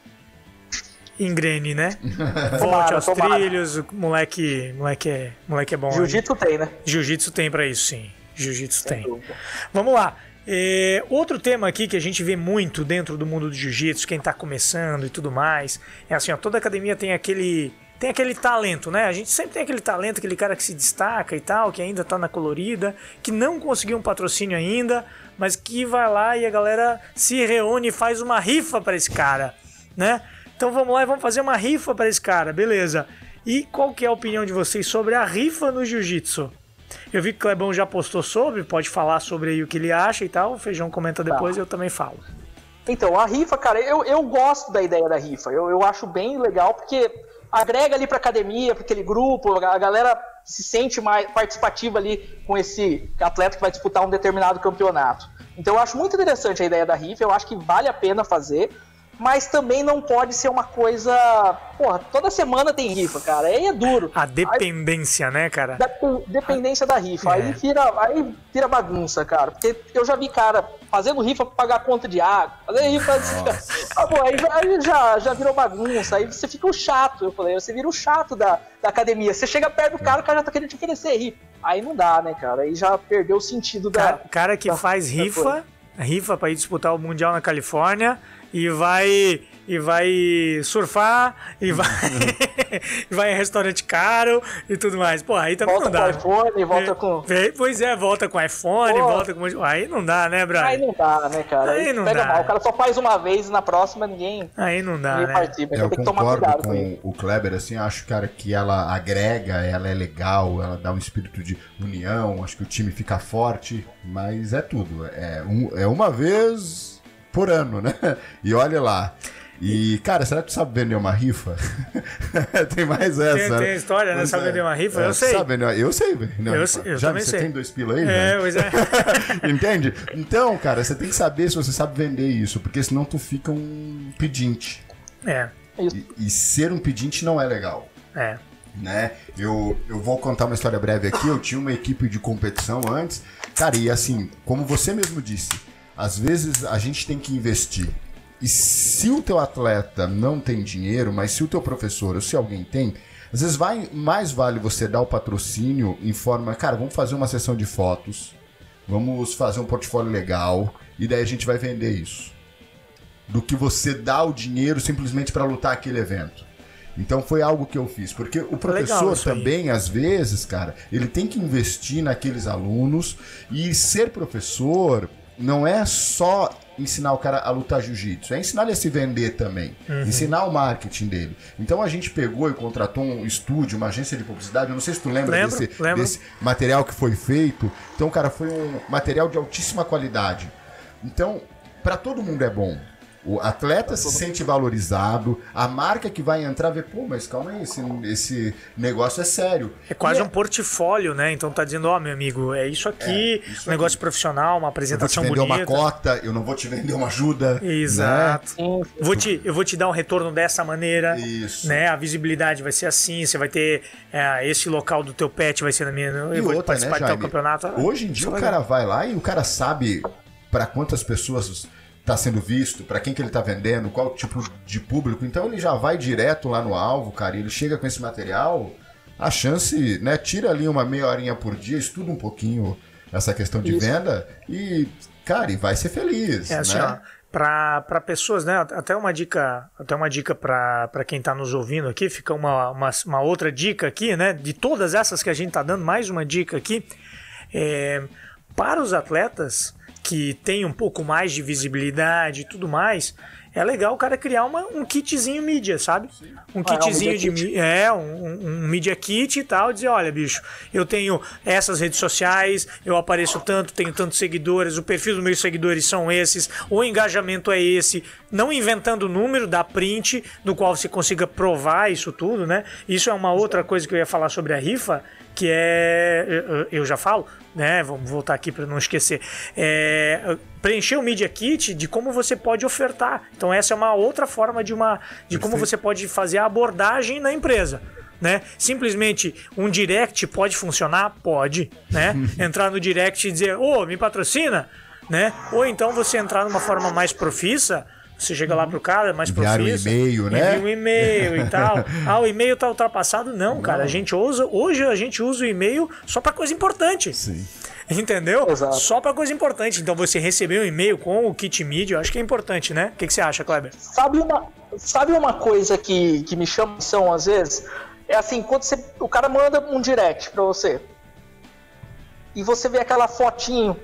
engrene, né? Volte aos tomara. trilhos, o moleque, moleque é, moleque é bom. Jiu-jitsu tem, né? Jiu-jitsu tem para isso, sim. Jiu-jitsu tem. Dúvida. Vamos lá. É, outro tema aqui que a gente vê muito dentro do mundo do jiu-jitsu, quem está começando e tudo mais, é assim, ó, toda academia tem aquele tem aquele talento, né? A gente sempre tem aquele talento, aquele cara que se destaca e tal, que ainda está na colorida, que não conseguiu um patrocínio ainda, mas que vai lá e a galera se reúne e faz uma rifa para esse cara, né? Então vamos lá e vamos fazer uma rifa para esse cara, beleza? E qual que é a opinião de vocês sobre a rifa no jiu-jitsu? Eu vi que o Clebão já postou sobre, pode falar sobre aí o que ele acha e tal. O Feijão comenta depois tá. eu também falo. Então, a rifa, cara, eu, eu gosto da ideia da rifa. Eu, eu acho bem legal porque agrega ali pra academia, para aquele grupo, a galera se sente mais participativa ali com esse atleta que vai disputar um determinado campeonato. Então eu acho muito interessante a ideia da rifa, eu acho que vale a pena fazer mas também não pode ser uma coisa. Porra, toda semana tem rifa, cara. Aí é duro. A dependência, aí, né, cara? dependência da rifa. É. Aí, vira, aí vira bagunça, cara. Porque eu já vi cara fazendo rifa pra pagar conta de água, fazendo rifa. ah, pô, aí, já, aí já, já virou bagunça. Aí você fica o chato, eu falei, você vira o chato da, da academia. Você chega perto do cara, o cara já tá querendo te oferecer rifa. Aí não dá, né, cara? Aí já perdeu o sentido da. Cara, cara que da, faz rifa, rifa pra ir disputar o Mundial na Califórnia e vai e vai surfar e vai vai em restaurante caro e tudo mais. Pô, aí também volta não dá. Com iPhone, volta com Pois é, volta com iPhone, Pô. volta com aí não dá, né, Brian? Aí não dá, né, cara? Aí, aí não pega dá. mal. O cara só faz uma vez e na próxima ninguém Aí não dá, né? participa. Eu tem concordo com, com o Kleber assim, acho cara que ela agrega, ela é legal, ela dá um espírito de união, acho que o time fica forte, mas é tudo, é, um, é uma vez por ano, né? E olha lá. E, cara, será que tu sabe vender uma rifa? tem mais essa. Tem, né? tem história, né? Sabe é. vender uma rifa? É, eu sei. Sabe, eu sei vender uma eu, rifa. Eu Já também você sei. tem dois pila aí? É, né? pois é. Entende? Então, cara, você tem que saber se você sabe vender isso, porque senão tu fica um pedinte. É. E, e ser um pedinte não é legal. É. Né? Eu, eu vou contar uma história breve aqui. Eu tinha uma equipe de competição antes. Cara, e assim, como você mesmo disse, às vezes a gente tem que investir. E se o teu atleta não tem dinheiro, mas se o teu professor ou se alguém tem, às vezes vai mais vale você dar o patrocínio em forma, cara, vamos fazer uma sessão de fotos, vamos fazer um portfólio legal e daí a gente vai vender isso. Do que você dar o dinheiro simplesmente para lutar aquele evento. Então foi algo que eu fiz, porque o professor também, às vezes, cara, ele tem que investir naqueles alunos e ser professor não é só ensinar o cara a lutar jiu-jitsu, é ensinar ele a se vender também, uhum. ensinar o marketing dele. Então a gente pegou e contratou um estúdio, uma agência de publicidade, eu não sei se tu lembra lembro, desse, lembro. desse material que foi feito. Então, cara, foi um material de altíssima qualidade. Então, para todo mundo é bom. O atleta se sente valorizado, a marca que vai entrar vê, pô, mas calma aí, esse, esse negócio é sério. É quase e um é... portfólio, né? Então tá dizendo, ó, oh, meu amigo, é isso aqui, é, isso um negócio aqui. profissional, uma apresentação bonita. Eu vou te vender bonita. uma cota, eu não vou te vender uma ajuda. Né? Exato. Né? Vou te, eu vou te dar um retorno dessa maneira. Isso. Né? A visibilidade vai ser assim, você vai ter é, esse local do teu pet vai ser na minha. Eu e vou outra, participar né, do teu campeonato. Hoje em dia o cara vai lá e o cara sabe para quantas pessoas está sendo visto, para quem que ele está vendendo, qual tipo de público. Então ele já vai direto lá no alvo, cara, e ele chega com esse material, a chance, né, tira ali uma meia horinha por dia, estuda um pouquinho essa questão de Isso. venda e, cara, e vai ser feliz, é, assim, né? para pessoas, né? Até uma dica, até uma dica para quem está nos ouvindo aqui, fica uma, uma, uma, outra dica aqui, né? De todas essas que a gente está dando, mais uma dica aqui. É, para os atletas, que tem um pouco mais de visibilidade e tudo mais, é legal o cara criar uma, um kitzinho mídia, sabe? Um ah, kitzinho é um de kit. é um, um media kit e tal, dizer, olha, bicho, eu tenho essas redes sociais, eu apareço tanto, tenho tantos seguidores, o perfil dos meus seguidores são esses, o engajamento é esse, não inventando o número da print, no qual você consiga provar isso tudo, né? Isso é uma outra coisa que eu ia falar sobre a rifa, que é. eu- já falo, né? Vamos voltar aqui para não esquecer. É, preencher o Media Kit de como você pode ofertar. Então, essa é uma outra forma de uma. de como você pode fazer a abordagem na empresa. Né? Simplesmente um direct pode funcionar? Pode, né? Entrar no direct e dizer, ô, me patrocina, né? Ou então você entrar numa forma mais profissa, você chega lá pro cara, mais Enviar um profissa. e-mail, né? envia um e-mail e tal. Ah, o e-mail tá ultrapassado? Não, cara. A gente usa. Hoje a gente usa o e-mail só pra coisa importante. Sim. Entendeu? Exato. Só pra coisa importante. Então você receber um e-mail com o kit mídia, eu acho que é importante, né? O que, que você acha, Kleber? Sabe uma, sabe uma coisa que, que me chama atenção às vezes? É assim, quando você, o cara manda um direct pra você e você vê aquela fotinho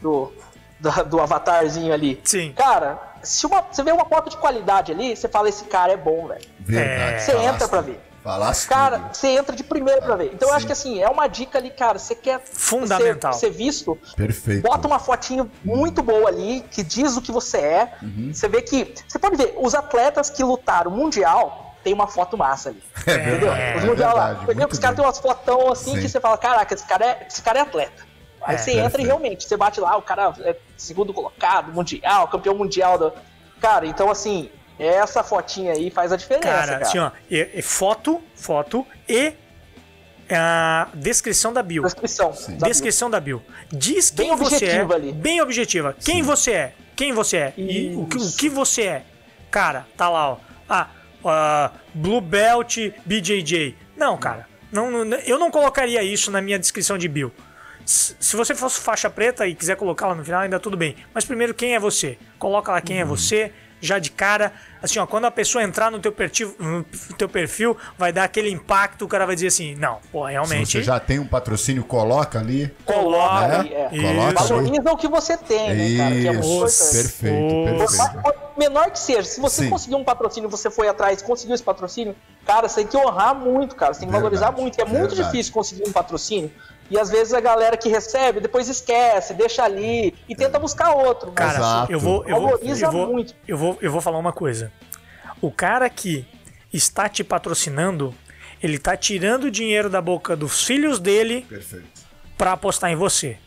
do, da- do avatarzinho ali. Sim. Cara, se uma, você vê uma foto de qualidade ali, você fala, esse cara é bom, velho. Verdade. É. Você Falasse entra pra ver. Falasse Cara, tudo. você entra de primeira pra ver. Então eu Sim. acho que assim, é uma dica ali, cara. Você quer Fundamental. Ser, ser visto, Perfeito. bota uma fotinho muito boa ali, que diz o que você é. Uhum. Você vê que. Você pode ver, os atletas que lutaram mundial tem uma foto massa ali. É Entendeu? verdade. Os é mundial lá. Entendeu? muito Os caras têm umas fotão assim Sim. que você fala, caraca, esse cara é, esse cara é atleta. Aí É, você entra perfeito. e realmente, você bate lá, o cara é segundo colocado, mundial, campeão mundial do. Cara, então assim, essa fotinha aí faz a diferença. Cara, Cara, assim, ó, é- é foto, foto e a descrição da bio. Descrição. sabe? Descrição da bio. Diz Bem quem você é. objetiva ali. Bem objetiva. Quem você é. Quem você é. E o que, o que você é. Cara, tá lá, ó. Ah, ah, Blue Belt BJJ. Não, cara. Não, não- eu não colocaria isso na minha descrição de bio. Se você fosse faixa preta e quiser colocar lá no final, ainda tudo bem. Mas primeiro, quem é você? Coloca lá quem Uhum. é você, já de cara. Assim, ó, quando a pessoa entrar no teu perfil, no teu perfil, vai dar aquele impacto, o cara vai dizer assim, não, pô, Se realmente... você já tem um patrocínio, coloca ali. Coloca Né? ali, é. Coloca. Valoriza o que você tem, né, cara? Que é muito Isso, perfeito, perfeito. por menor que seja, se você Sim. conseguiu um patrocínio, você foi atrás, conseguiu esse patrocínio, cara, você tem que honrar muito, cara. Você tem que Verdade, valorizar muito. É muito verdade. difícil conseguir um patrocínio. E às vezes a galera que recebe depois esquece, deixa ali e tenta buscar outro. Mas, Cara, Exato. eu vou, eu vou, Valoriza eu vou, muito. eu vou, eu vou falar uma coisa. O cara que está te patrocinando, ele tá tirando o dinheiro da boca dos filhos dele pra apostar em você.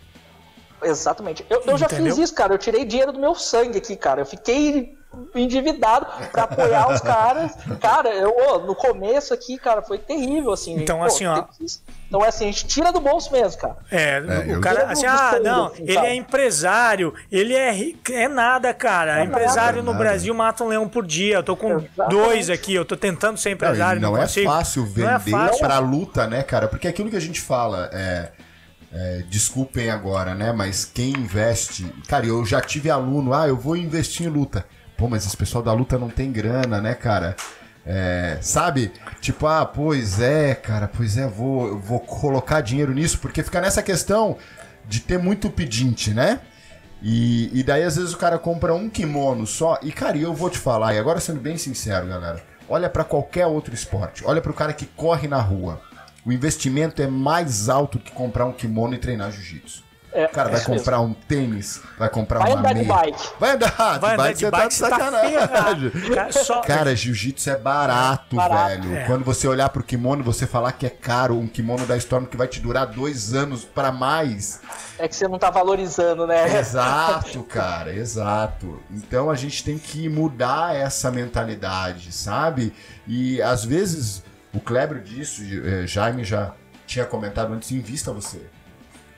Exatamente. Eu, eu já fiz isso, cara. Eu tirei dinheiro do meu sangue aqui, cara. Eu fiquei endividado pra apoiar os caras. Cara, eu, ô, no começo aqui, cara, foi terrível, assim. Então, Pô, assim, ó. Então é assim, a gente tira do bolso mesmo, cara. É, É, o cara, assim, não ah, não, assim, ele sabe? é empresário, ele é rico, é nada, cara. empresário nada, no nada. Brasil mata um leão por dia. Eu tô com Exatamente. dois aqui, eu tô tentando ser empresário, não, não é consigo. fácil Não é vender fácil. pra luta, né, cara? Porque aquilo que a gente fala é, é, Desculpem agora, né? Mas quem investe. Cara, eu já tive aluno, ah, eu vou investir em luta. Pô, mas esse pessoal da luta não tem grana, né, cara? É, sabe? Tipo, ah, pois é, cara, pois é, vou, vou colocar dinheiro nisso, porque fica nessa questão de ter muito pedinte, né? E, e daí, às vezes, o cara compra um kimono só. E, cara, eu vou te falar, e agora sendo bem sincero, galera, olha pra qualquer outro esporte, olha pro cara que corre na rua. O investimento é mais alto que comprar um kimono e treinar jiu-jitsu. É, O cara vai é isso mesmo. comprar um tênis, vai comprar Vai uma andar de meia. bike. Vai andar, Vai andar de você bike, tá de você tá sacanagem. ferrado. Cara, só- Cara, jiu-jitsu é barato, Barato. velho. É. Quando você olhar pro kimono e você falar que é caro, um kimono da Storm que vai te durar dois anos pra mais. É que você não tá valorizando, né? Exato, cara, exato. Então a gente tem que mudar essa mentalidade, sabe? E às vezes o Kleber disse, eh, Jaime já tinha comentado antes, invista você.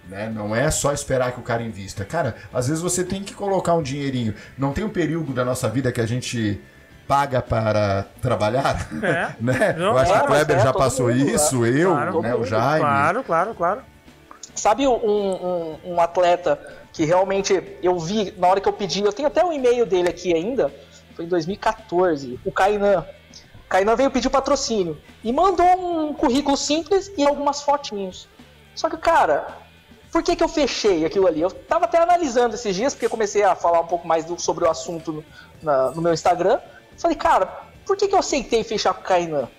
Né? Não é só esperar que o cara invista. Cara, às vezes você tem que colocar um dinheirinho. Não tem um período da nossa vida que a gente paga para trabalhar? É. né? Não, Eu acho que é, o Kleber é, já passou mundo, isso, eu, Claro. né, o Jaime. Claro, claro, claro. Sabe um, um, um atleta que realmente eu vi na hora que eu pedi, eu tenho até o e-mail dele aqui ainda, foi em 2014, o Kainan. O Kainan veio pedir patrocínio e mandou um currículo simples e algumas fotinhos. Só que, cara, por que, que eu fechei aquilo ali? Eu tava até analisando esses dias, porque comecei a falar um pouco mais do- sobre o assunto no, na- no meu Instagram. Falei, cara, por que, que eu aceitei fechar com o Kainan?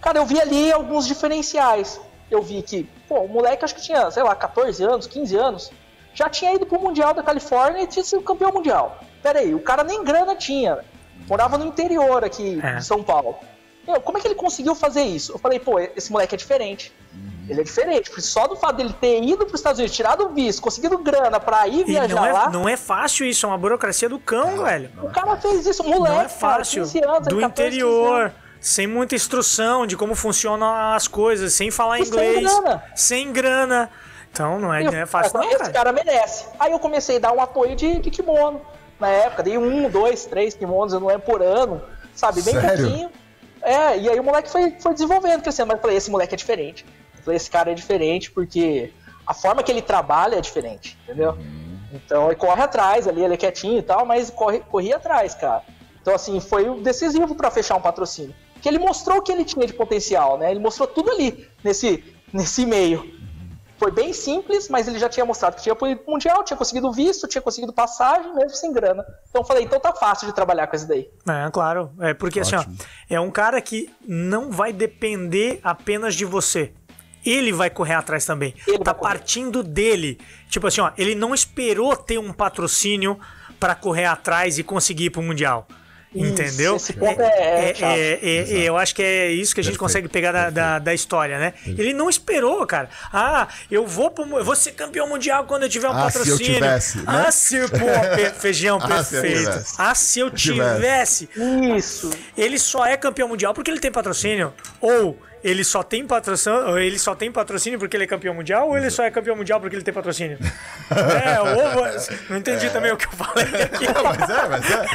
Cara, eu vi ali alguns diferenciais. Eu vi que, pô, o moleque acho que tinha, sei lá, 14 anos, 15 anos, já tinha ido pro Mundial da Califórnia e tinha sido campeão mundial. Pera aí, o cara nem grana tinha. Morava no interior aqui É. de São Paulo. Meu, como é que ele conseguiu fazer isso? Eu falei, pô, esse moleque é diferente. Ele é diferente, porque só do fato dele ter ido para os Estados Unidos, tirado o visto, conseguido grana para ir E viajar não é, lá, não é fácil isso, é uma burocracia do cão, velho. o cara fez isso, moleque, Não é fácil. cara, 15 anos, do 14, 15 interior, sem muita instrução de como funcionam as coisas, sem falar E sem inglês, grana. sem grana. Então não é, não é fácil, não, esse cara. cara merece. Aí eu comecei a dar um apoio de, de kimono. Na época, dei um, dois, três kimonos, eu não lembro por ano, sabe? Bem Sério? pouquinho. É, e aí o moleque foi, foi desenvolvendo, crescendo. Mas eu falei, esse moleque é diferente. Falei, esse cara é diferente porque a forma que ele trabalha é diferente, entendeu? Uhum. Então ele corre atrás ali, ele é quietinho e tal, mas corre, corria atrás, cara. Então, assim, foi o decisivo pra fechar um patrocínio. Porque ele mostrou o que ele tinha de potencial, né? Ele mostrou tudo ali, nesse, nesse meio. Foi bem simples, mas ele já tinha mostrado que tinha apoio mundial, tinha conseguido visto, tinha conseguido passagem, mesmo sem grana. Então eu falei, então tá fácil de trabalhar com isso daí. É, claro. É porque assim, ó, Ótimo. é um cara que não vai depender apenas de você. Ele vai correr atrás também. Ele tá partindo dele. Tipo assim, ó, ele não esperou ter um patrocínio pra correr atrás e conseguir ir pro mundial. Isso, Entendeu? esse ponto é- é é- é- eu acho que é isso que a gente Perfeito, consegue pegar da, da, da história, né? Ele não esperou, cara. Ah, eu vou, pro, eu vou ser campeão mundial quando eu tiver um Ah, se eu patrocínio. tivesse, né? Ah, se pô, pe- feijão Ah, eu perfeito. tivesse. Ah, se eu tivesse. tivesse. Isso. Ele só é campeão mundial porque ele tem patrocínio. Ou ele só tem patrocínio, ele só tem patrocínio porque ele é campeão mundial, ou ele só é campeão mundial porque ele tem patrocínio. é, ou não entendi também o que eu falei aqui. mas é, mas é.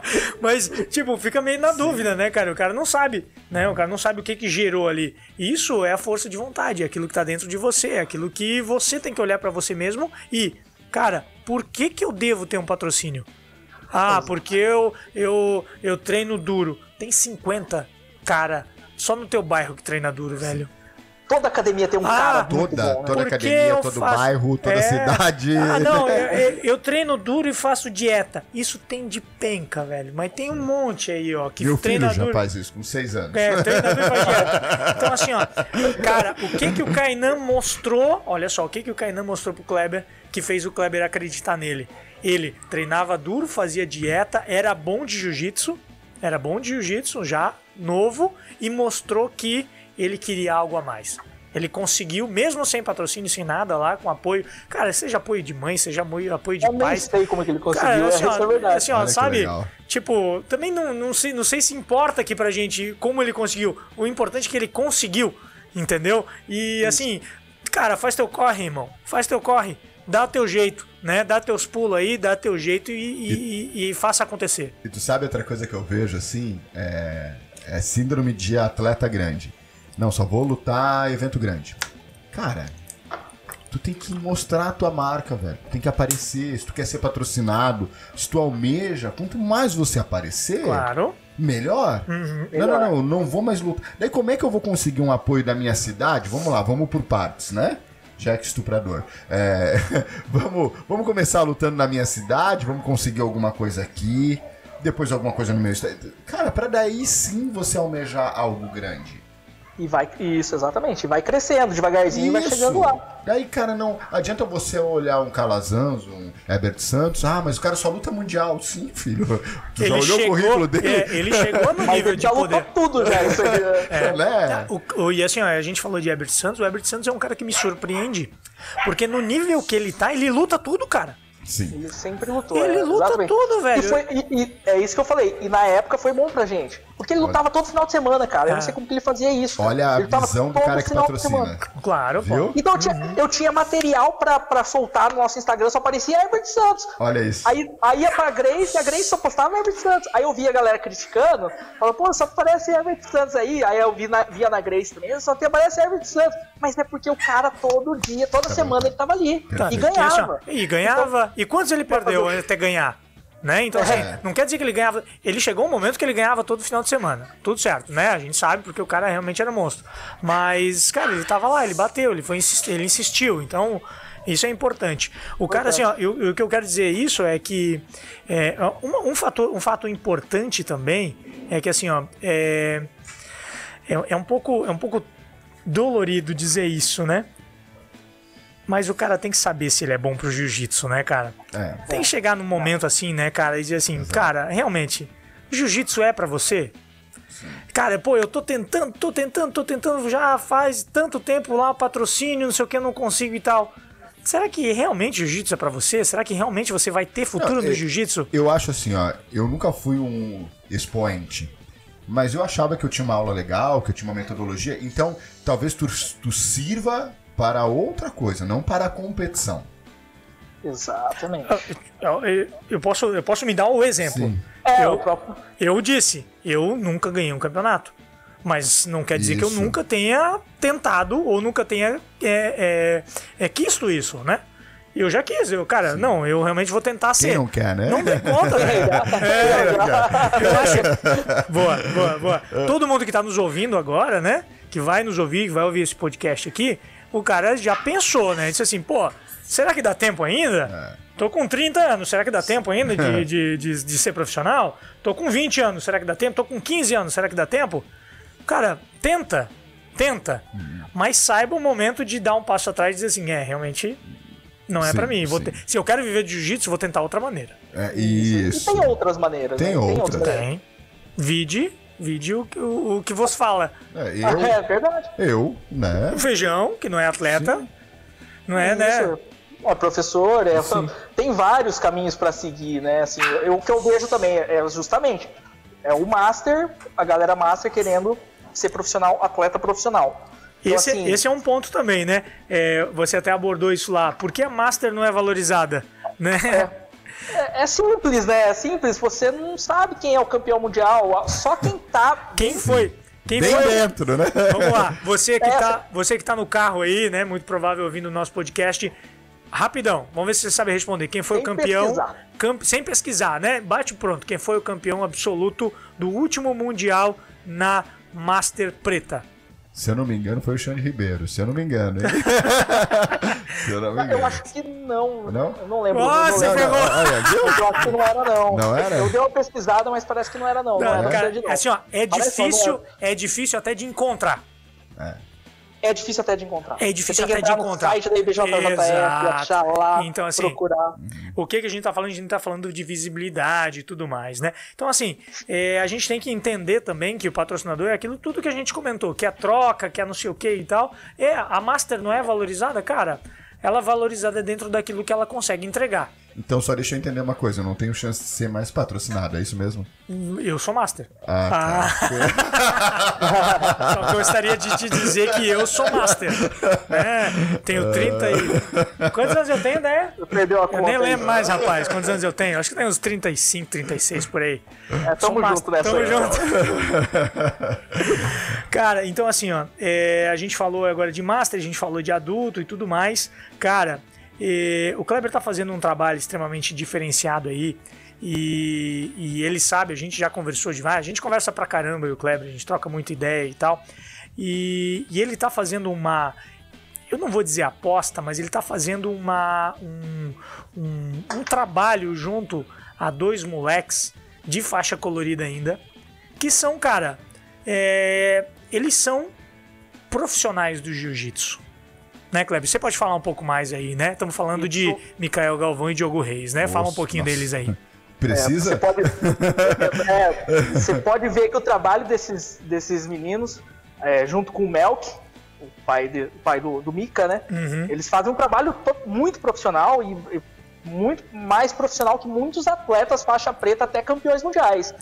Mas, tipo, fica meio na dúvida, né, cara? O cara não sabe, né? O cara não sabe o que que gerou ali. Isso é a força de vontade, é aquilo que tá dentro de você, é aquilo que você tem que olhar pra você mesmo e, cara, por que que eu devo ter um patrocínio? Ah, porque eu, eu, eu treino duro. Tem 50 cara só no teu bairro que treina duro, velho. Toda academia tem um Ah, cara muito Toda, bom, né? toda academia, todo faço- bairro, toda É. cidade. Ah, não, eu, eu- eu treino duro e faço dieta. Isso tem de penca, velho. Mas tem um monte aí, ó, que Meu treina filho já faz isso com seis anos. É, treinador faz dieta. Então, assim, ó, cara, o que que o Kainan mostrou? Olha só, o que que o Kainan mostrou pro Kleber que fez o Kleber acreditar nele? Ele treinava duro, fazia dieta, era bom de jiu-jitsu, era bom de jiu-jitsu já, novo, e mostrou que ele queria algo a mais. Ele conseguiu, mesmo sem patrocínio, sem nada lá, com apoio. Cara, seja apoio de mãe, seja apoio de Eu nem pais. sei como que ele conseguiu, Cara, assim, é, ó, isso é verdade. assim, ó, sabe? legal. Tipo, também não, não, sei, não sei se importa aqui pra gente como ele conseguiu. O importante é que ele conseguiu, entendeu? E assim, cara, faz teu corre, irmão. Faz teu corre. Dá teu jeito, né? Dá teus pulos aí, dá teu jeito e, e, e- e faça acontecer. E tu sabe outra coisa que eu vejo assim? É, é síndrome de atleta grande. Não, só vou lutar evento grande. Cara, tu tem que mostrar a tua marca, velho. Tem que aparecer. Se tu quer ser patrocinado, se tu almeja, quanto mais você aparecer, Claro. melhor. Uhum. Não, não, não, não vou mais lutar. Daí como é que eu vou conseguir um apoio da minha cidade? Vamos lá, vamos por partes, né? Jack estuprador. É, vamos, vamos começar lutando na minha cidade, vamos conseguir alguma coisa aqui, depois alguma coisa no meu estado. Cara, pra daí sim você almejar algo grande. E vai, isso, exatamente. E vai crescendo devagarzinho e vai chegando lá. Daí, cara, não adianta você olhar um Calazans, um Herbert Santos, ah, mas o cara só luta mundial. Sim, filho. Tu já olhou o currículo dele? é, ele chegou no nível ele de já lutou poder. tudo já. Isso aí, É, né? O- o- e assim, ó, a gente falou de Herbert Santos. O Herbert Santos é um cara que me surpreende. Porque no nível que ele tá, ele luta tudo, cara. Sim. Ele sempre lutou. Ele é, luta exatamente. tudo, velho. E, foi- e- e é isso que eu falei. E na época foi bom pra gente. Porque ele lutava todo final de semana, cara. Eu não sei como que ele fazia isso. Olha a ele lutava visão do todo cara que final de patrocina. semana. Claro, Viu? pô. Então eu tinha, eu tinha material pra, pra soltar no nosso Instagram, só aparecia Herbert Santos. Olha isso. Aí, aí ia pra Grace, e a Grace só postava Herbert Santos. Aí eu via a galera criticando, falando, pô, só aparece Herbert Santos aí. Aí eu vi na, via na Grace também, só tem aparece Herbert Santos. Mas é porque o cara todo dia, toda semana ele tava ali. Tá. E assim, ó, ganhava. E ganhava. E quantos ele perdeu até ganhar? Né? Então, assim, É. não quer dizer que ele ganhava. Ele chegou um momento que ele ganhava todo final de semana. Tudo certo, né? A gente sabe porque o cara realmente era monstro. Mas, cara, ele tava lá, ele bateu, ele, foi ele insistiu. Então, isso é importante. O cara, assim, ó, eu- o que eu quero dizer isso é que é, uma- um, fator, um fato importante também é que, assim, ó, é, é, é um pouco, é um pouco dolorido dizer isso, né? Mas o cara tem que saber se ele é bom pro jiu-jitsu, né, cara? É. Tem que chegar num momento assim, né, cara, e dizer assim, cara, realmente, jiu-jitsu é pra você? Cara, pô, eu tô tentando, tô tentando, tô tentando já faz tanto tempo lá, patrocínio, não sei o que, eu não consigo e tal. Será que realmente jiu-jitsu é pra você? Será que realmente você vai ter futuro Não, no jiu-jitsu? Eu acho assim, ó, eu nunca fui um expoente, mas eu achava que eu tinha uma aula legal, que eu tinha uma metodologia, então talvez tu, tu sirva para outra coisa, não para a competição. Exatamente. Eu, eu- eu posso, eu posso me dar o exemplo. Sim. É, Eu- o próprio. Eu disse, eu nunca ganhei um campeonato. Mas não quer dizer que eu Isso. nunca tenha tentado ou nunca tenha é, é, é, quisto isso, né? Eu já quis, eu, cara, não, eu realmente vou tentar Quem ser. não quer, né? Não tem conta, né? Eu acho. Boa, boa, boa. Todo mundo que tá nos ouvindo agora, né? Que vai nos ouvir, que vai ouvir esse podcast aqui, o cara já pensou, né? Disse assim, pô, será que dá tempo ainda? Tô com 30 anos, será que dá tempo ainda de, de, de, de ser profissional? Tô com 20 anos, será que dá tempo? Tô com 15 anos, será que dá tempo? Cara, tenta, tenta. Mas saiba o momento de dar um passo atrás e dizer assim, é, realmente não é pra mim. Vou sim. te- Se eu quero viver de jiu-jitsu, vou tentar outra maneira. É, E isso. tem outras maneiras. Tem né? outras. maneiras. Tem. Vide, vide o, que- o, o que vos fala. É, eu, É verdade. eu, né? O feijão, que não é atleta, não é, né? Isso. É professor, é, tem vários caminhos para seguir, né? Assim, eu- o que eu vejo também é justamente é o master, a galera master querendo ser profissional, atleta profissional. Então, Esse, assim, esse é um ponto também, né? É, você até abordou isso lá. Por que a Master não é valorizada? Né? é, é simples, né? É simples. Você não sabe quem é o campeão mundial. Só quem tá. Quem foi? Quem Bem foi? dentro, né? Vamos lá, você que, É. tá, você que tá no carro aí, né? Muito provável ouvindo o nosso podcast. Rapidão, vamos ver se você sabe responder. Quem foi Sem o campeão? pesquisar. Camp- sem pesquisar, né? Bate pronto. Quem foi o campeão absoluto do último Mundial na Master Preta? Se eu não me engano, foi o Xande Ribeiro. Se eu não me engano, hein? Se eu não me engano. Eu acho que não. Não? Eu não lembro. Nossa, não pegou. Eu acho que não era, não. Não era? Eu dei uma pesquisada, mas parece que não era, não. Não, Não, era cara, Xande, não. assim, ó, é Parece, mas difícil, é difícil até de encontrar. É difícil até de encontrar. É difícil até de encontrar. site da IBJJF, achar lá, Então, assim, procurar. O que, que a gente tá falando? A gente tá falando de visibilidade e tudo mais, né? Então, assim, é, a gente tem que entender também que o patrocinador é aquilo tudo que a gente comentou, que é troca, que é não sei o que e tal. É, a Master não é valorizada, cara. Ela é valorizada dentro daquilo que ela consegue entregar. Então só deixa eu entender uma coisa, eu não tenho chance de ser mais patrocinado, é isso mesmo? Eu sou Master. Ah, Só que eu gostaria de te dizer que eu sou Master. né? Tenho 30 e. Quantos anos eu tenho, né? Perdeu a Eu conta. nem aí. lembro mais, rapaz, quantos anos eu tenho. Acho que tem uns 35, 36 por aí. É, tamo Sou junto nessa Tamo aí, junto. Cara, então assim, ó, é, a gente falou agora de master, a gente falou de adulto e tudo mais. Cara, é, o Kleber tá fazendo um trabalho extremamente diferenciado aí. E, e ele sabe, a gente já conversou demais, a gente conversa pra caramba e o Kleber, a gente troca muita ideia e tal. E, e ele tá fazendo uma. Eu não vou dizer aposta, mas ele tá fazendo uma, um, um, um trabalho junto a dois moleques de faixa colorida ainda, que são, cara, é, eles são profissionais do jiu-jitsu. Né, Kleber? Você pode falar um pouco mais aí, né? Estamos falando de. Mikael Galvão e Diogo Reis, né? Fala um Nossa, pouquinho nossa. deles aí. Precisa? Você pode, é, você pode ver que o trabalho desses, desses meninos, é, junto com o Melk, o pai, de- o pai do, do Mika, né? Uhum. Eles fazem um trabalho to- muito profissional e, e muito mais profissional que muitos atletas faixa preta, até campeões mundiais.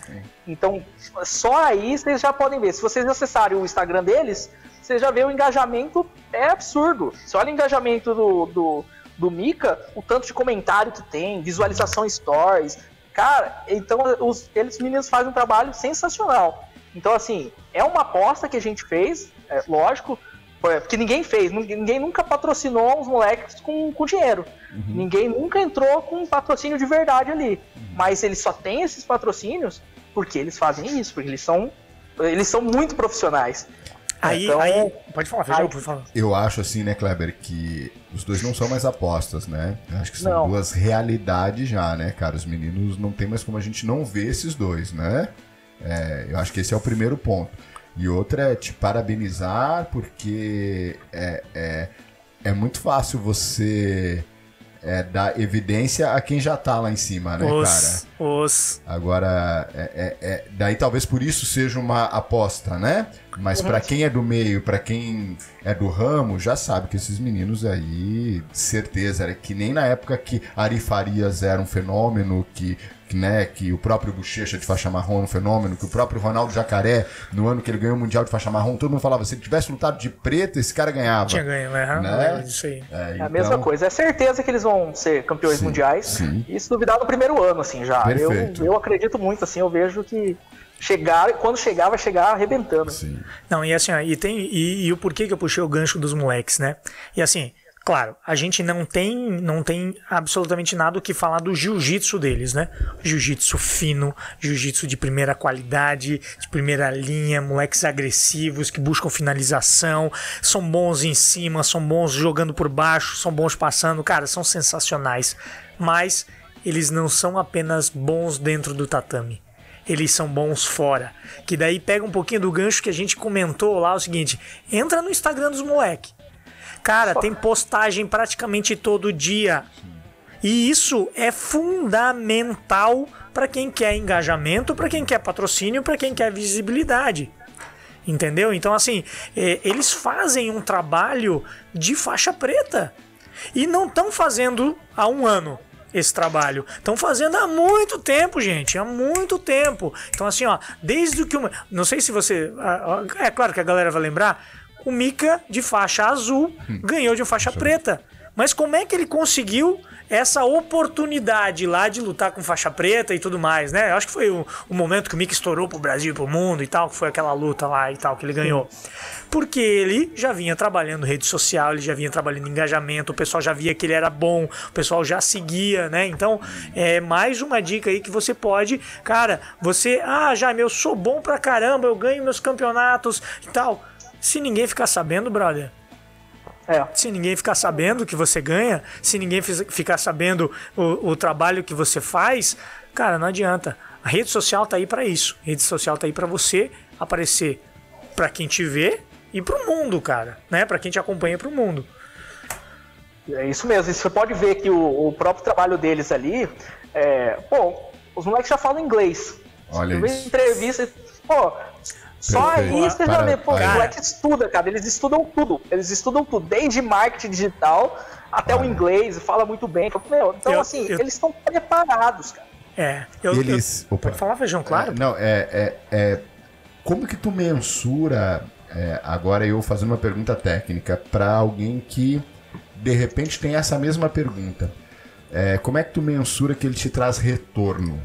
Então, só aí vocês já podem ver. Se vocês acessarem o Instagram deles, vocês já vê o engajamento é absurdo. Você olha o engajamento do, do, do Mika, o tanto de comentário que tem, visualização stories. Cara, então os, eles meninos fazem um trabalho sensacional. Então, assim, é uma aposta que a gente fez, é, lógico, porque ninguém fez, ninguém, nunca patrocinou os moleques com, com dinheiro. Ninguém nunca entrou com um patrocínio de verdade ali. Mas eles só têm esses patrocínios porque eles fazem isso, porque eles são, eles são muito profissionais. Aí, Então, aí. Pode falar, Feijão, aí- por favor. Eu acho assim, né, Kleber, que os dois não são mais apostas, né? Eu acho que são Não. duas realidades já, né, cara? Os meninos não tem mais como a gente não ver esses dois, né? É, eu acho que esse é o primeiro ponto. E outra é te parabenizar, porque é, é, é muito fácil você é dar evidência a quem já tá lá em cima, né, os, cara? Os. Agora, é, é, é- daí talvez por isso seja uma aposta, né? Mas pra quem é do meio, pra quem é do ramo, já sabe que esses meninos aí, certeza, era que nem na época que Ari Farias era um fenômeno, que, né, que o próprio Bochecha de faixa marrom era um fenômeno, que o próprio Ronaldo Jacaré, no ano que ele ganhou o Mundial de faixa marrom, todo mundo falava, se ele tivesse lutado de preto, esse cara ganhava. Tinha ganho, né? Né? É Isso aí. É, É a mesma então- coisa. É certeza que eles vão ser campeões Sim, mundiais. sim. E se duvidar no primeiro ano, assim, já. Eu, Perfeito. eu acredito muito, assim, eu vejo que chegar, quando chegar, vai chegar arrebentando. Sim. Não, e assim, e tem. E, e o porquê que eu puxei o gancho dos moleques, né? E assim, claro, a gente não tem, não tem absolutamente nada o que falar do jiu-jitsu deles, né? Jiu-jitsu fino, jiu-jitsu de primeira qualidade, de primeira linha, moleques agressivos que buscam finalização, são bons em cima, são bons jogando por baixo, são bons passando, cara, são sensacionais. Mas eles não são apenas bons dentro do tatame eles são bons fora. Que daí pega um pouquinho do gancho que a gente comentou lá, o seguinte: entra no Instagram dos moleque. Cara, tem postagem praticamente todo dia. E isso é fundamental para quem quer engajamento, para quem quer patrocínio, para quem quer visibilidade. Entendeu? Então, assim, é, eles fazem um trabalho de faixa preta. E não estão fazendo há um ano esse trabalho. Estão fazendo há muito tempo, gente. Há muito tempo. Então, assim, ó, desde que. Uma, não sei se você. ah, É claro que a galera vai lembrar. O Mika de faixa azul ganhou de faixa preta. Mas como é que ele conseguiu essa oportunidade lá de lutar com faixa preta e tudo mais, né? Eu acho que foi o, o momento que o Mika estourou pro Brasil e pro mundo e tal, que foi aquela luta lá e tal que ele ganhou. Porque ele já vinha trabalhando rede social, ele já vinha trabalhando em engajamento, o pessoal já via que ele era bom, o pessoal já seguia, né? Então, é mais uma dica aí que você pode, cara, você, ah, Jaime, eu sou bom pra caramba, eu ganho meus campeonatos e tal. Se ninguém ficar sabendo, brother, É. se ninguém ficar sabendo que você ganha, se ninguém ficar sabendo o, o trabalho que você faz, cara, não adianta. A rede social tá aí para isso. A rede social tá aí para você aparecer para quem te vê e pro mundo, cara, né? Para quem te acompanha pro mundo. É isso mesmo. E você pode ver que o, o próprio trabalho deles ali. É, pô, os moleques já falam inglês. Olha isso. entrevista. Pô, só Perfeito. aí você já Para- vê, pô, para- os moleques estudam, cara. Eles estudam tudo. Eles estudam tudo, desde marketing digital até o Olha. inglês, fala muito bem. Meu, então, Eu- assim, eu- eles estão preparados, cara. É, eu, Eles- eu- opa. pode falar, feijão, claro. É, não, é, é, é- Como que tu mensura. é, agora eu fazendo uma pergunta técnica para alguém que de repente tem essa mesma pergunta. É, como é que tu mensura que ele te traz retorno?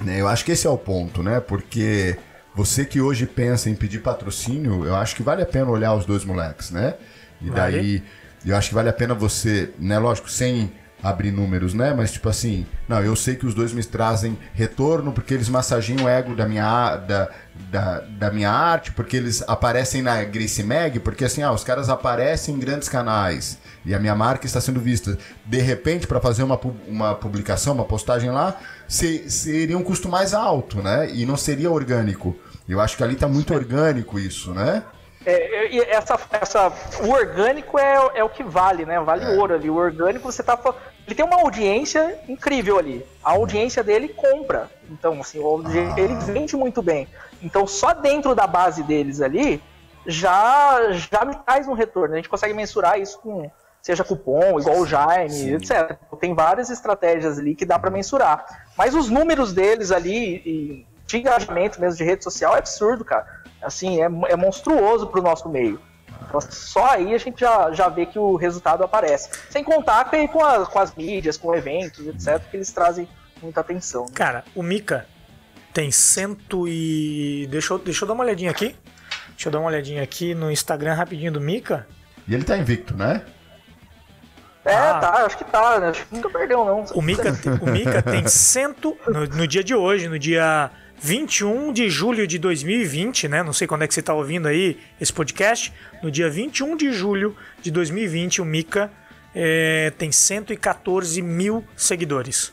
Né, eu acho que esse é o ponto, né? Porque você que hoje pensa em pedir patrocínio, eu acho que vale a pena olhar os dois moleques, né? E Vale. daí, eu acho que vale a pena você, né? Lógico, sem abrir números, né? Mas tipo assim, não, eu sei que os dois me trazem retorno porque eles massageiam o ego da minha, da, da, da minha arte, porque eles aparecem na Grace Mag, porque assim, ah, os caras aparecem em grandes canais e a minha marca está sendo vista. De repente, para fazer uma, uma publicação, uma postagem lá, se- seria um custo mais alto, né? E não seria orgânico. Eu acho que ali tá muito orgânico isso, né? É, e essa, essa, o orgânico é, é o que vale, né? Vale É. ouro ali. O orgânico você tá. Ele tem uma audiência incrível ali. A audiência dele compra. Então, assim, Ah. ele vende muito bem. Então, só dentro da base deles ali já, já me traz um retorno. A gente consegue mensurar isso com. Seja cupom, igual o Jaime, Sim. etc. Tem várias estratégias ali que dá para mensurar. Mas os números deles ali, e de engajamento mesmo de rede social, é absurdo, cara. Assim, é, é monstruoso pro nosso meio. Então, só aí a gente já, já vê que o resultado aparece. Sem contar com, com, a- com as mídias, com eventos, etc., que eles trazem muita atenção. né? Cara, o Mika tem cento e. Deixa eu, deixa eu dar uma olhadinha aqui. Deixa eu dar uma olhadinha aqui no Instagram rapidinho do Mika. E ele tá invicto, né? É, Ah. tá, acho que tá, né? Acho que nunca perdeu, não. O Mika, o Mika tem cento. No, no dia de hoje, no dia 21 de julho de 2020, né? Não sei quando é que você tá ouvindo aí esse podcast. No dia 21 de julho de 2020, o Mika é, tem 114 mil seguidores.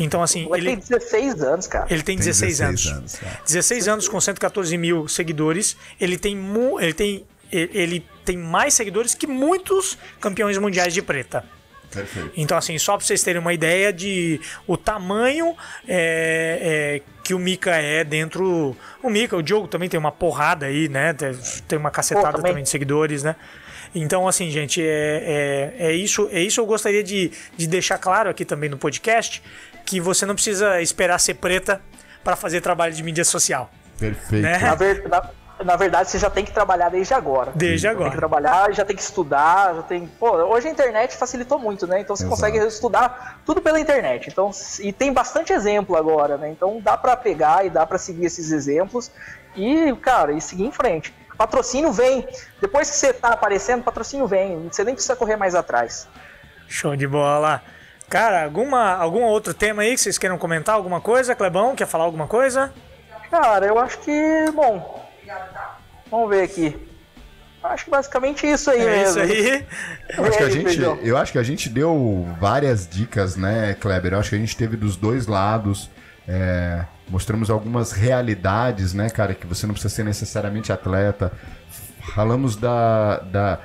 Então, assim, Ele tem ele, 16 anos, cara. ele tem Tem 16, 16 anos. anos, é. 16 anos com 114 mil seguidores. Ele tem, mu- ele tem, ele tem mais seguidores que muitos campeões mundiais de preta. Perfeito. Então, assim, só pra vocês terem uma ideia de o tamanho é, é, que o Mika é dentro. O Mika, o Diogo também tem uma porrada aí, né? Tem- Tem uma cacetada Pô, também. também de seguidores, né? Então, assim, gente, é, é, é isso. É isso eu gostaria de, de deixar claro aqui também no podcast que você não precisa esperar ser preta para fazer trabalho de mídia social. Perfeito. Né? Na, ver- na- na verdade, você já tem que trabalhar desde agora. Desde Tem que agora. trabalhar, já tem que estudar, já tem. Pô, hoje a internet facilitou muito, né? Então você Exato. consegue estudar tudo pela internet. Então, e tem bastante exemplo agora, né? Então dá pra pegar e dá pra seguir esses exemplos e, cara, e seguir em frente. Patrocínio vem. Depois que você tá aparecendo, patrocínio vem. Você nem precisa correr mais atrás. Show de bola. Cara, alguma, algum outro tema aí que vocês queiram comentar? Alguma coisa? Clebão, quer falar alguma coisa? Cara, eu acho que. Bom. Vamos ver aqui. Acho que basicamente isso aí É mesmo. isso aí. Eu acho, que a aí, gente, eu acho que a gente deu várias dicas, né, Kleber? Eu acho que a gente teve dos dois lados. é, mostramos algumas realidades, né, cara, que você não precisa ser necessariamente atleta. Falamos da, da,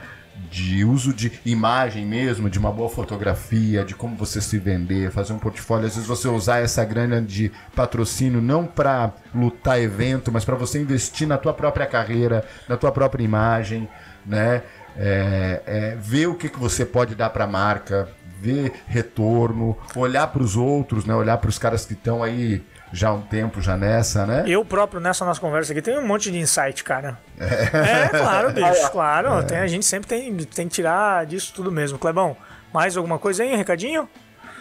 de uso de imagem mesmo, de uma boa fotografia, de como você se vender, fazer um portfólio. Às vezes você usar essa grana de patrocínio não para lutar evento, mas para você investir na tua própria carreira, na tua própria imagem, né? É, é, ver o que, que você pode dar para a marca, ver retorno, olhar para os outros, né? Olhar para os caras que estão aí já há um tempo já nessa, né? Eu próprio, nessa nossa conversa aqui, tem um monte de insight, cara. É, claro, bicho, claro. Tem, a gente sempre tem, tem que tirar disso tudo mesmo. Clebão, mais alguma coisa aí, um recadinho?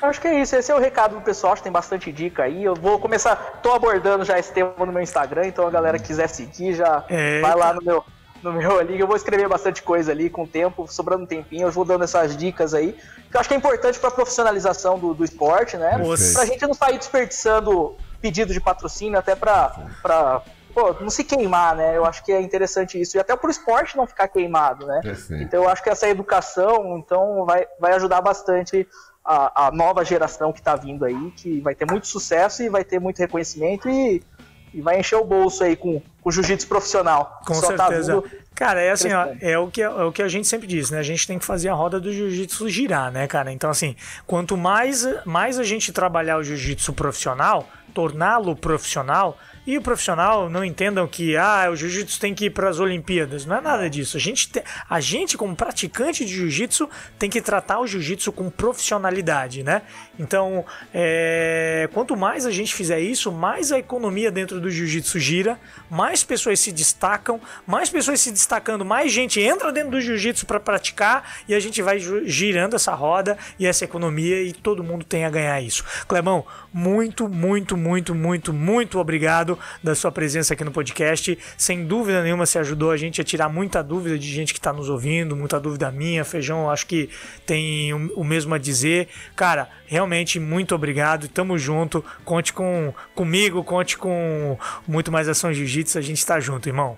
Acho que é isso, esse é o recado do pessoal, acho que tem bastante dica aí. Eu vou começar, tô abordando já esse tema no meu Instagram, então a galera que quiser seguir já Eita. vai lá no meu, no meu ali, eu vou escrever bastante coisa ali com o tempo, sobrando um tempinho, eu vou dando essas dicas aí, que eu acho que é importante pra profissionalização do, do esporte, né? Perfeito. Pra gente não sair desperdiçando pedido de patrocínio até pra, pra pô, não se queimar, né? Eu acho que é interessante isso, e até pro esporte não ficar queimado, né? Perfeito. Então eu acho que essa educação então vai, vai ajudar bastante a, a nova geração que está vindo aí, que vai ter muito sucesso e vai ter muito reconhecimento e, e vai encher o bolso aí com o jiu-jitsu profissional. Com Só tá certeza. vindo- cara, é assim, ó, é o, que, é o que a gente sempre diz, né? A gente tem que fazer a roda do jiu-jitsu girar, né, cara? Então, assim, quanto mais, mais a gente trabalhar o jiu-jitsu profissional, torná-lo profissional, e o profissional não entendam que ah, o jiu-jitsu tem que ir para as Olimpíadas. Não é nada disso. A gente, te- a gente como praticante de jiu-jitsu, tem que tratar o jiu-jitsu com profissionalidade, né? Então, é, quanto mais a gente fizer isso, mais a economia dentro do jiu-jitsu gira, mais pessoas se destacam, mais pessoas se destacando, mais gente entra dentro do jiu-jitsu para praticar e a gente vai girando essa roda e essa economia e todo mundo tem a ganhar isso. Clemão, muito, muito, muito, muito, muito obrigado da sua presença aqui no podcast. Sem dúvida nenhuma, você ajudou a gente a tirar muita dúvida de gente que está nos ouvindo, muita dúvida minha. Feijão, acho que tem o o mesmo a dizer. Cara, realmente muito obrigado. Tamo junto. Conte com comigo, conte com muito mais ação jiu-jitsu. A gente está junto, irmão.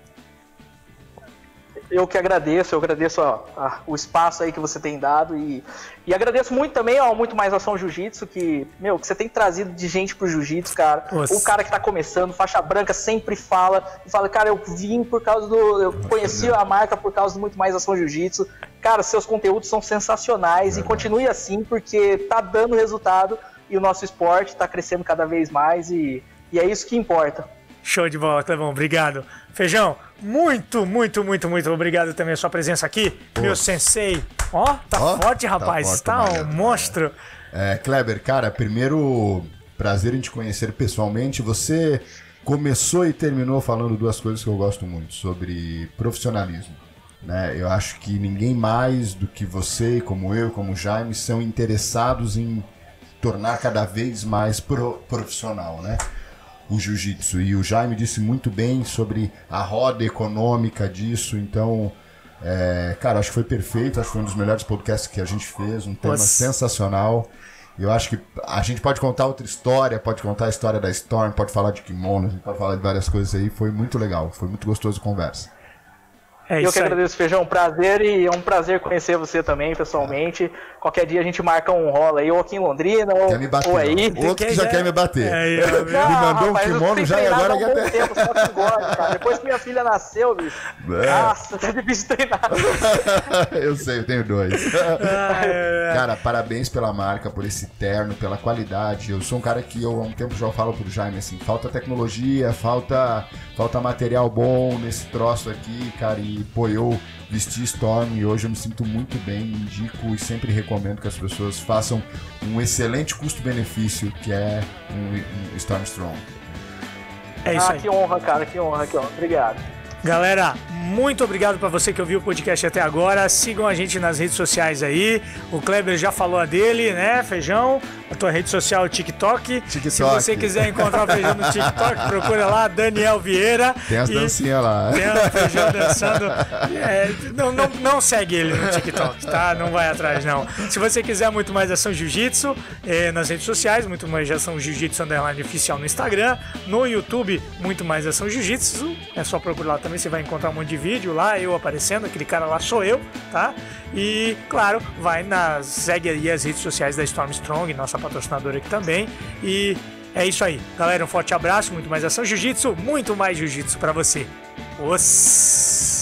Eu que agradeço, eu agradeço ó, a- o espaço aí que você tem dado e, e agradeço muito também ao Muito Mais Ação Jiu-Jitsu, que, meu, que você tem trazido de gente pro Jiu-Jitsu, cara. Nossa. O cara que tá começando, faixa branca, sempre fala, e fala, cara, eu vim por causa do. Eu conheci a marca por causa do Muito Mais Ação Jiu-Jitsu. Cara, seus conteúdos são sensacionais e continue assim, porque tá dando resultado e o nosso esporte tá crescendo cada vez mais e, e é isso que importa. Show de bola, Clebão. Obrigado. Feijão, muito, muito, muito, muito obrigado também a sua presença aqui. Meu sensei. Ó, tá Ó, forte, tá rapaz. forte, Tá, um malhando. monstro. É, Kleber, cara, primeiro prazer em te conhecer pessoalmente. Você começou e terminou falando duas coisas que eu gosto muito, sobre profissionalismo. Né? Eu acho que ninguém mais do que você, como eu, como o Jaime, são interessados em tornar cada vez mais pro- profissional, né? O jiu-jitsu. E o Jaime disse muito bem sobre a roda econômica disso, então. é, cara, acho que foi perfeito, acho que foi um dos melhores podcasts que a gente fez, um tema Nossa. sensacional. Eu acho que a gente pode contar outra história, pode contar a história da Storm, pode falar de kimono, a gente pode falar de várias coisas aí. Foi muito legal, foi muito gostoso a conversa. É eu que agradeço, Feijão. Prazer e é um prazer conhecer você também, pessoalmente. Qualquer dia a gente marca um rola aí, ou aqui em Londrina, ou, quer me bater, ou aí. Outro que já quer me bater. É, eu, me mandou rapaz, um kimono já e agora quer ter. Tempo, só que agora, cara. Depois que minha filha nasceu, bicho. É. Nossa, tá difícil treinar. eu sei, eu tenho dois. cara, parabéns pela marca, por esse terno, pela qualidade. Eu sou um cara que eu há um tempo já falo pro Jaime assim, falta tecnologia, falta, falta material bom nesse troço aqui, cara. E pô, eu vesti Storm e hoje eu me sinto muito bem, indico e sempre recomendo que as pessoas façam um excelente custo-benefício que é um, um Storm Strong. É isso ah, aí. que honra, cara, que honra, que honra. Obrigado. Galera, muito obrigado para você que ouviu o podcast até agora. Sigam a gente nas redes sociais aí. O Kleber já falou a dele, né, Feijão? A tua rede social é o TikTok. TikTok. Se você quiser encontrar o Feijão no TikTok, procura lá, Daniel Vieira. Tem as dancinhas lá. Tem o Feijão dançando. É, não, não, não segue ele no TikTok, tá? Não vai atrás, não. Se você quiser muito mais ação jiu-jitsu, é, nas redes sociais, muito mais ação jiu-jitsu underline oficial no Instagram. No YouTube, muito mais ação jiu-jitsu. É só procurar lá também você vai encontrar um monte de vídeo lá, eu aparecendo, aquele cara lá sou eu, tá? E, claro, vai nas. segue aí as redes sociais da Stormstrong, patrocinadora aqui também. E é isso aí. Galera, um forte abraço, muito mais ação jiu-jitsu, muito mais jiu-jitsu para você. Os